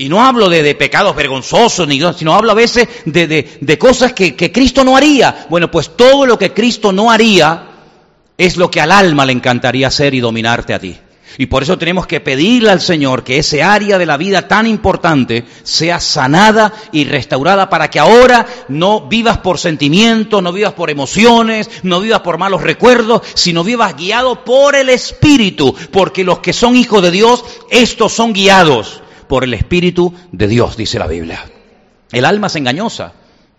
Y no hablo de, pecados vergonzosos, ni, sino hablo a veces de, cosas que, que Cristo no haría. Bueno, pues todo lo que Cristo no haría es lo que al alma le encantaría hacer y dominarte a ti. Y por eso tenemos que pedirle al Señor que ese área de la vida tan importante sea sanada y restaurada para que ahora no vivas por sentimientos, no vivas por emociones, no vivas por malos recuerdos, sino vivas guiado por el Espíritu, porque los que son hijos de Dios, estos son guiados por el Espíritu de Dios, dice la Biblia. El alma es engañosa,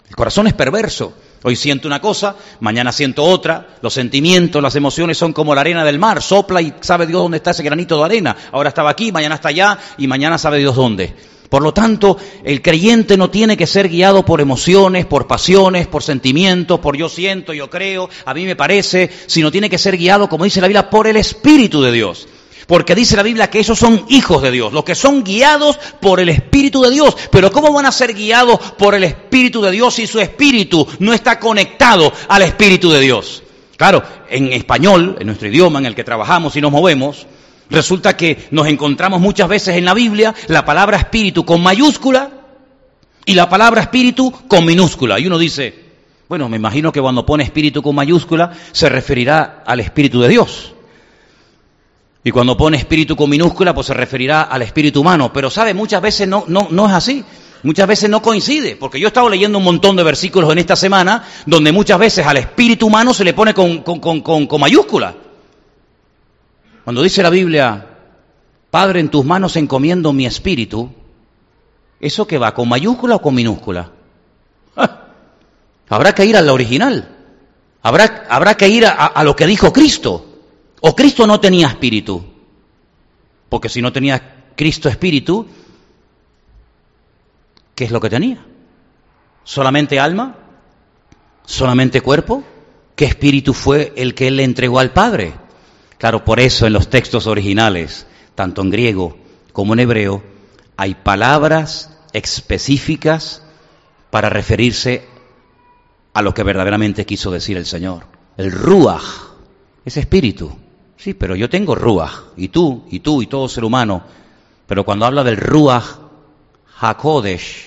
el corazón es perverso. Hoy siento una cosa, mañana siento otra. Los sentimientos, las emociones son como la arena del mar. Sopla y sabe Dios dónde está ese granito de arena. Ahora estaba aquí, mañana está allá y mañana sabe Dios dónde. Por lo tanto, el creyente no tiene que ser guiado por emociones, por pasiones, por sentimientos, por yo siento, yo creo, a mí me parece, sino tiene que ser guiado, como dice la Biblia, por el Espíritu de Dios. Porque dice la Biblia que esos son hijos de Dios, los que son guiados por el Espíritu de Dios. Pero ¿cómo van a ser guiados por el Espíritu de Dios si su espíritu no está conectado al Espíritu de Dios? Claro, en español, en nuestro idioma en el que trabajamos y nos movemos, resulta que nos encontramos muchas veces en la Biblia la palabra espíritu con mayúscula y la palabra espíritu con minúscula. Y uno dice, bueno, me imagino que cuando pone espíritu con mayúscula se referirá al Espíritu de Dios. Y cuando pone espíritu con minúscula, pues se referirá al espíritu humano. Pero sabe, muchas veces no, no, no es así. Muchas veces no coincide, porque yo he estado leyendo un montón de versículos en esta semana donde muchas veces al espíritu humano se le pone con, con mayúscula. Cuando dice la Biblia, Padre, en tus manos encomiendo mi espíritu, ¿eso que va? ¿Con mayúscula o con minúscula? Ah, habrá que ir a la original. Habrá, habrá que ir a lo que dijo Cristo. O Cristo no tenía espíritu. Porque si no tenía Cristo espíritu, ¿qué es lo que tenía? ¿Solamente alma? ¿Solamente cuerpo? ¿Qué espíritu fue el que él le entregó al Padre? Claro, por eso en los textos originales, tanto en griego como en hebreo, hay palabras específicas para referirse a lo que verdaderamente quiso decir el Señor. El ruach, es espíritu. Sí, pero yo tengo ruach, y tú, y tú, y todo ser humano. Pero cuando habla del ruach hakodesh,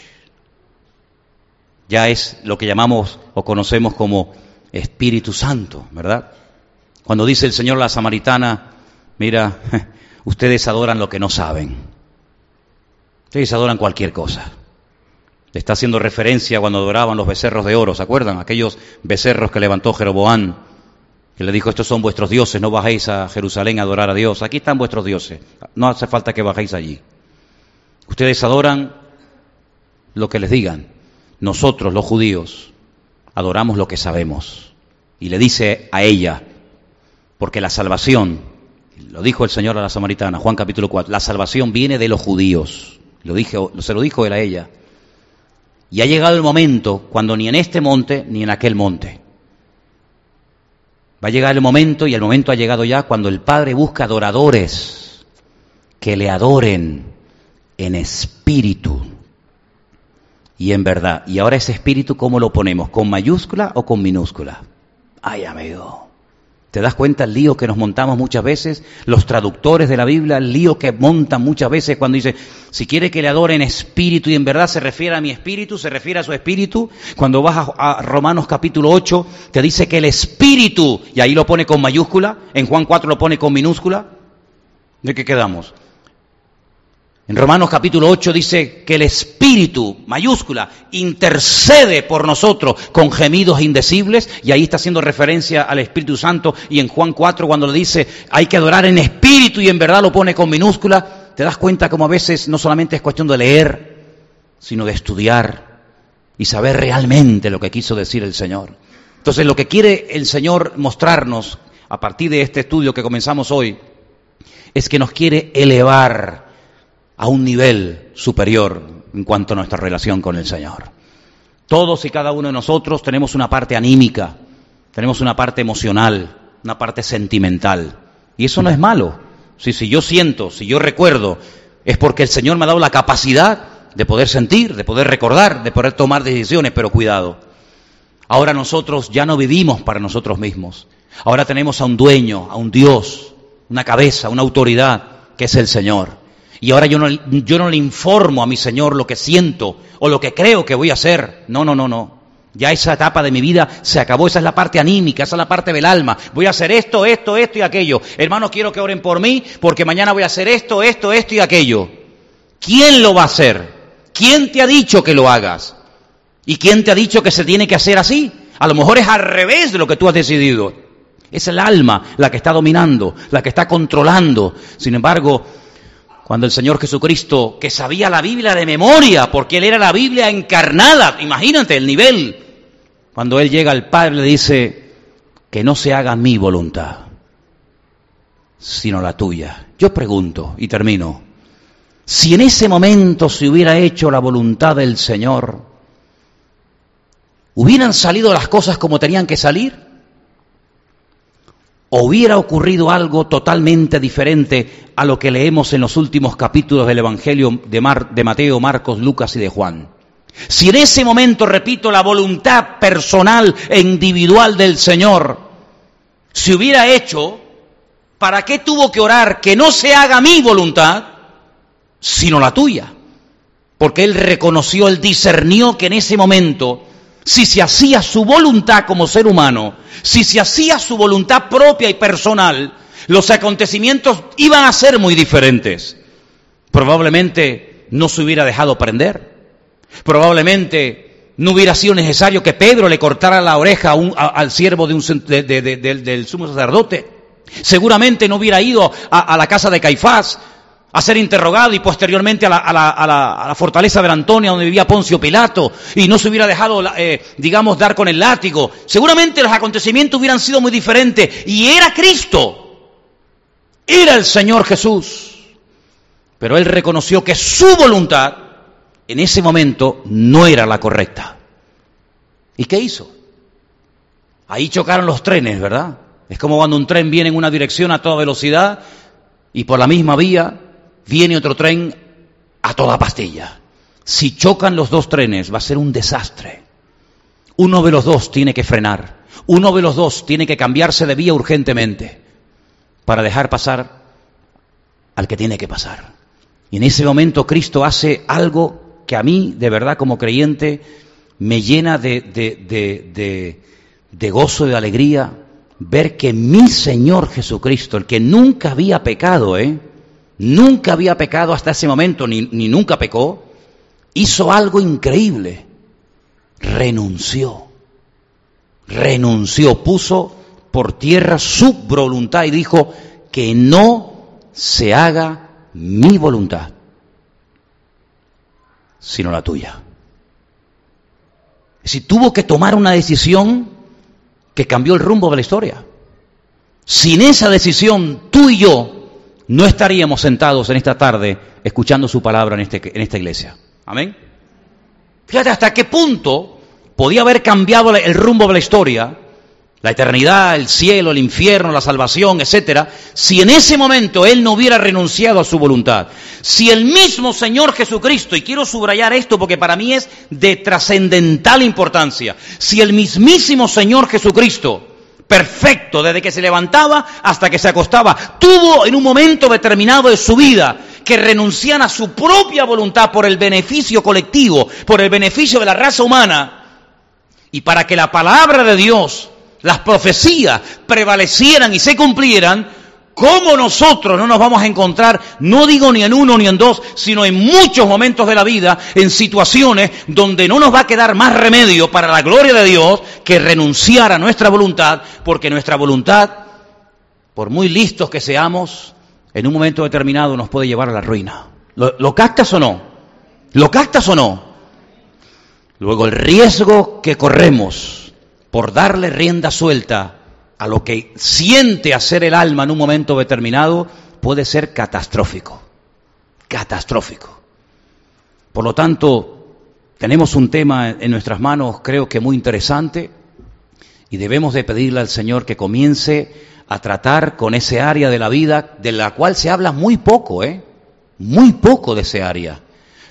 ya es lo que llamamos o conocemos como Espíritu Santo, ¿verdad? Cuando dice el Señor la samaritana, mira, [laughs] ustedes adoran lo que no saben. Ustedes adoran cualquier cosa. Está haciendo referencia cuando adoraban los becerros de oro, ¿se acuerdan? Aquellos becerros que levantó Jeroboán, que le dijo, estos son vuestros dioses, no bajéis a Jerusalén a adorar a Dios. Aquí están vuestros dioses, no hace falta que bajéis allí. Ustedes adoran lo que les digan. Nosotros, los judíos, adoramos lo que sabemos. Y le dice a ella, porque la salvación, lo dijo el Señor a la samaritana, Juan capítulo 4, la salvación viene de los judíos. Lo dije, se lo dijo él a ella. Y ha llegado el momento cuando ni en este monte ni en aquel monte. Va a llegar el momento, y el momento ha llegado ya, cuando el Padre busca adoradores que le adoren en espíritu y en verdad. Y ahora ese espíritu, ¿cómo lo ponemos? ¿Con mayúscula o con minúscula? Ay, amigo. ¿Te das cuenta el lío que nos montamos muchas veces? Los traductores de la Biblia, el lío que montan muchas veces cuando dice, si quiere que le adore en espíritu y en verdad se refiere a mi espíritu, se refiere a su espíritu. Cuando vas a, Romanos capítulo 8, te dice que el espíritu, y ahí lo pone con mayúscula, en Juan 4 lo pone con minúscula. ¿De qué quedamos? En Romanos capítulo 8 dice que el Espíritu, mayúscula, intercede por nosotros con gemidos indecibles, y ahí está haciendo referencia al Espíritu Santo, y en Juan 4 cuando le dice hay que adorar en espíritu y en verdad lo pone con minúscula, te das cuenta como a veces no solamente es cuestión de leer, sino de estudiar y saber realmente lo que quiso decir el Señor. Entonces lo que quiere el Señor mostrarnos a partir de este estudio que comenzamos hoy, es que nos quiere elevar a un nivel superior en cuanto a nuestra relación con el Señor. Todos y cada uno de nosotros tenemos una parte anímica, tenemos una parte emocional, una parte sentimental. Y eso no es malo. Si, si yo siento, si yo recuerdo, es porque el Señor me ha dado la capacidad de poder sentir, de poder recordar, de poder tomar decisiones, pero cuidado. Ahora nosotros ya no vivimos para nosotros mismos. Ahora tenemos a un dueño, a un Dios, una cabeza, una autoridad, que es el Señor. Y ahora yo no, yo no le informo a mi Señor lo que siento o lo que creo que voy a hacer. No, no, no, no. Ya esa etapa de mi vida se acabó, esa es la parte anímica, esa es la parte del alma. Voy a hacer esto, esto, esto y aquello. Hermanos, quiero que oren por mí porque mañana voy a hacer esto, esto, esto y aquello. ¿Quién lo va a hacer? ¿Quién te ha dicho que lo hagas? ¿Y quién te ha dicho que se tiene que hacer así? A lo mejor es al revés de lo que tú has decidido. Es el alma la que está dominando, la que está controlando. Sin embargo, cuando el Señor Jesucristo, que sabía la Biblia de memoria, porque Él era la Biblia encarnada, imagínate el nivel, cuando Él llega al Padre le dice, que no se haga mi voluntad, sino la tuya. Yo pregunto, y termino, si en ese momento se hubiera hecho la voluntad del Señor, ¿hubieran salido las cosas como tenían que salir? Hubiera ocurrido algo totalmente diferente a lo que leemos en los últimos capítulos del Evangelio de, Mateo, Marcos, Lucas y de Juan. Si en ese momento, repito, la voluntad personal e individual del Señor se hubiera hecho, ¿para qué tuvo que orar que no se haga mi voluntad, sino la tuya? Porque Él reconoció, Él discernió que en ese momento si se hacía su voluntad como ser humano, si se hacía su voluntad propia y personal, los acontecimientos iban a ser muy diferentes. Probablemente no se hubiera dejado prender. Probablemente no hubiera sido necesario que Pedro le cortara la oreja al siervo de un, del sumo sacerdote. Seguramente no hubiera ido a, la casa de Caifás a ser interrogado y posteriormente a la, fortaleza de Antonia donde vivía Poncio Pilato y no se hubiera dejado, eh, digamos, dar con el látigo. Seguramente los acontecimientos hubieran sido muy diferentes y era Cristo, era el Señor Jesús. Pero él reconoció que su voluntad en ese momento no era la correcta. ¿Y qué hizo? Ahí chocaron los trenes, ¿verdad? Es como cuando un tren viene en una dirección a toda velocidad y por la misma vía viene otro tren a toda pastilla. Si chocan los dos trenes va a ser un desastre. Uno de los dos tiene que frenar. Uno de los dos tiene que cambiarse de vía urgentemente para dejar pasar al que tiene que pasar. Y en ese momento Cristo hace algo que a mí, de verdad, como creyente, me llena de, de, de, de gozo, de alegría, ver que mi Señor Jesucristo, el que nunca había pecado, ¿eh? Nunca había pecado hasta ese momento, ni, ni nunca pecó, hizo algo increíble. Renunció. Renunció, puso por tierra su voluntad y dijo que no se haga mi voluntad, sino la tuya. Si tuvo que tomar una decisión que cambió el rumbo de la historia. Sin esa decisión, tú y yo no estaríamos sentados en esta tarde escuchando su palabra en, este, en esta iglesia. Amén. Fíjate hasta qué punto podía haber cambiado el rumbo de la historia, la eternidad, el cielo, el infierno, la salvación, etcétera, si en ese momento él no hubiera renunciado a su voluntad. Si el mismo Señor Jesucristo, y quiero subrayar esto porque para mí es de trascendental importancia, si el mismísimo Señor Jesucristo perfecto desde que se levantaba hasta que se acostaba. Tuvo en un momento determinado de su vida que renunciar a su propia voluntad por el beneficio colectivo, por el beneficio de la raza humana, y para que la palabra de Dios, las profecías prevalecieran y se cumplieran, ¿Cómo nosotros no nos vamos a encontrar, no digo ni en uno ni en dos, sino en muchos momentos de la vida, en situaciones donde no nos va a quedar más remedio para la gloria de Dios que renunciar a nuestra voluntad, porque nuestra voluntad, por muy listos que seamos, en un momento determinado nos puede llevar a la ruina. ¿Lo, lo captas o no? ¿Lo captas o no? Luego el riesgo que corremos por darle rienda suelta a lo que siente hacer el alma en un momento determinado puede ser catastrófico. Catastrófico. Por lo tanto, tenemos un tema en nuestras manos, creo que muy interesante, y debemos de pedirle al Señor que comience a tratar con ese área de la vida de la cual se habla muy poco, ¿eh? Muy poco de ese área,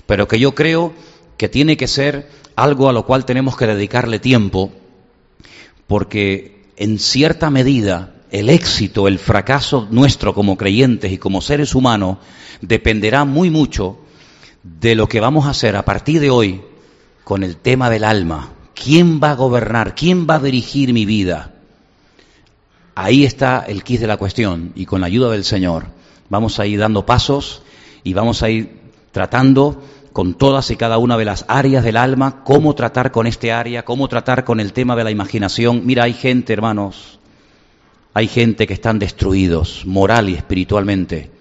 pero que yo creo que tiene que ser algo a lo cual tenemos que dedicarle tiempo, porque en cierta medida, el éxito, el fracaso nuestro como creyentes y como seres humanos dependerá muy mucho de lo que vamos a hacer a partir de hoy con el tema del alma. ¿Quién va a gobernar? ¿Quién va a dirigir mi vida? Ahí está el quid de la cuestión y con la ayuda del Señor vamos a ir dando pasos y vamos a ir tratando con todas y cada una de las áreas del alma, cómo tratar con este área, cómo tratar con el tema de la imaginación. Mira, hay gente, hermanos, hay gente que están destruidos moral y espiritualmente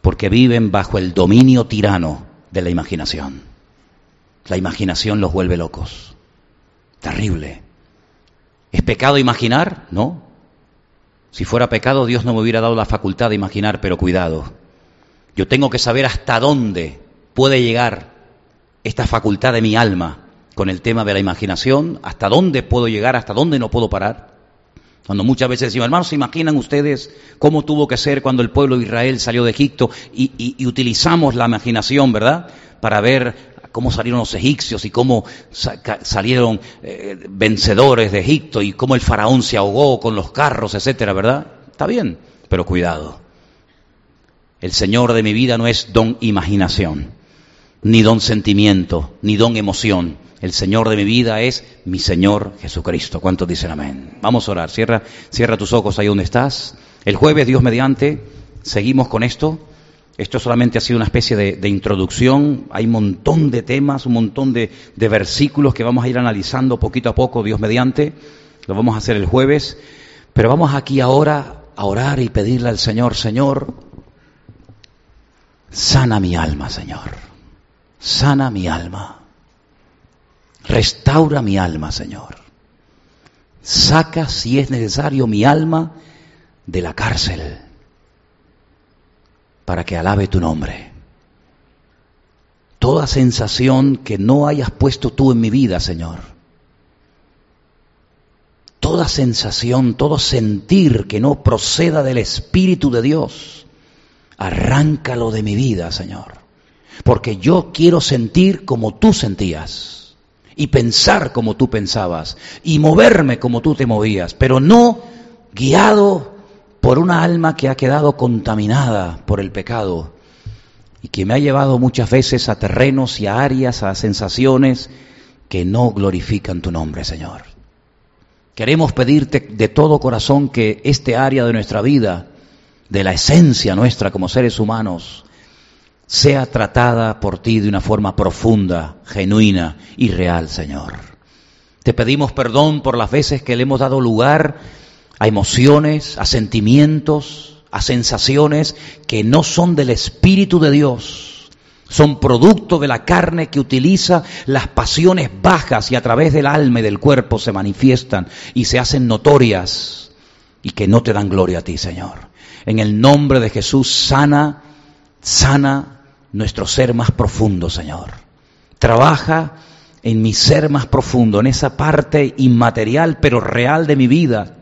porque viven bajo el dominio tirano de la imaginación. La imaginación los vuelve locos. Terrible. ¿Es pecado imaginar? No. Si fuera pecado, Dios no me hubiera dado la facultad de imaginar, pero cuidado. Yo tengo que saber hasta dónde puede llegar esta facultad de mi alma con el tema de la imaginación, hasta dónde puedo llegar, hasta dónde no puedo parar. Cuando muchas veces decimos, hermanos, ¿se imaginan ustedes cómo tuvo que ser cuando el pueblo de Israel salió de Egipto y, utilizamos la imaginación, ¿verdad? Para ver cómo salieron los egipcios y cómo salieron eh, vencedores de Egipto y cómo el faraón se ahogó con los carros, etcétera, ¿verdad? Está bien, pero cuidado. El Señor de mi vida no es don imaginación ni don sentimiento, ni don emoción. El Señor de mi vida es mi Señor Jesucristo. ¿Cuántos dicen amén? Vamos a orar. Cierra, cierra tus ojos ahí donde estás. El jueves, Dios mediante, seguimos con esto Esto solamente ha sido una especie de, introducción. Hay un montón de temas, un montón de, de versículos que vamos a ir analizando poquito a poco, Dios mediante. Lo vamos a hacer el jueves. Pero vamos aquí ahora a orar y pedirle al Señor, Señor, sana mi alma, Señor. Sana mi alma. Restaura mi alma, Señor. Saca, si es necesario, mi alma de la cárcel para que alabe tu nombre. Toda sensación que no hayas puesto tú en mi vida, Señor. Toda sensación, todo sentir que no proceda del Espíritu de Dios, arráncalo de mi vida, Señor. Porque yo quiero sentir como tú sentías y pensar como tú pensabas y moverme como tú te movías, pero no guiado por una alma que ha quedado contaminada por el pecado y que me ha llevado muchas veces a terrenos y a áreas, a sensaciones que no glorifican tu nombre, Señor. Queremos pedirte de todo corazón que este área de nuestra vida, de la esencia nuestra como seres humanos, sea tratada por ti de una forma profunda, genuina y real, Señor. Te pedimos perdón por las veces que le hemos dado lugar a emociones, a sentimientos, a sensaciones que no son del Espíritu de Dios. Son producto de la carne que utiliza las pasiones bajas y a través del alma y del cuerpo se manifiestan y se hacen notorias y que no te dan gloria a ti, Señor. En el nombre de Jesús, sana, sana nuestro ser más profundo, Señor. Trabaja en mi ser más profundo, en esa parte inmaterial pero real de mi vida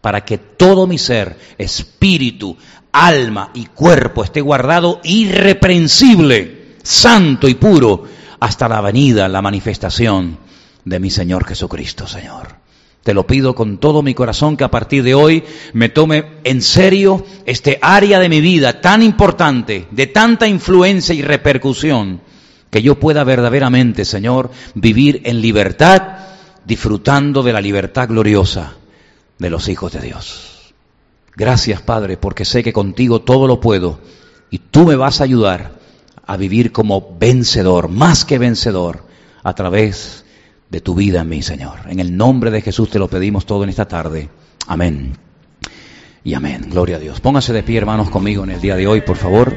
para que todo mi ser, espíritu, alma y cuerpo esté guardado irreprensible, santo y puro, hasta la venida, la manifestación de mi Señor Jesucristo, Señor. Te lo pido con todo mi corazón que a partir de hoy me tome en serio este área de mi vida tan importante, de tanta influencia y repercusión, que yo pueda verdaderamente, Señor, vivir en libertad, disfrutando de la libertad gloriosa de los hijos de Dios. Gracias, Padre, porque sé que contigo todo lo puedo y tú me vas a ayudar a vivir como vencedor, más que vencedor, a través de tu vida en mí, Señor. En el nombre de Jesús te lo pedimos todo en esta tarde. Amén. Y amén. Gloria a Dios. Póngase de pie, hermanos, conmigo en el día de hoy, por favor.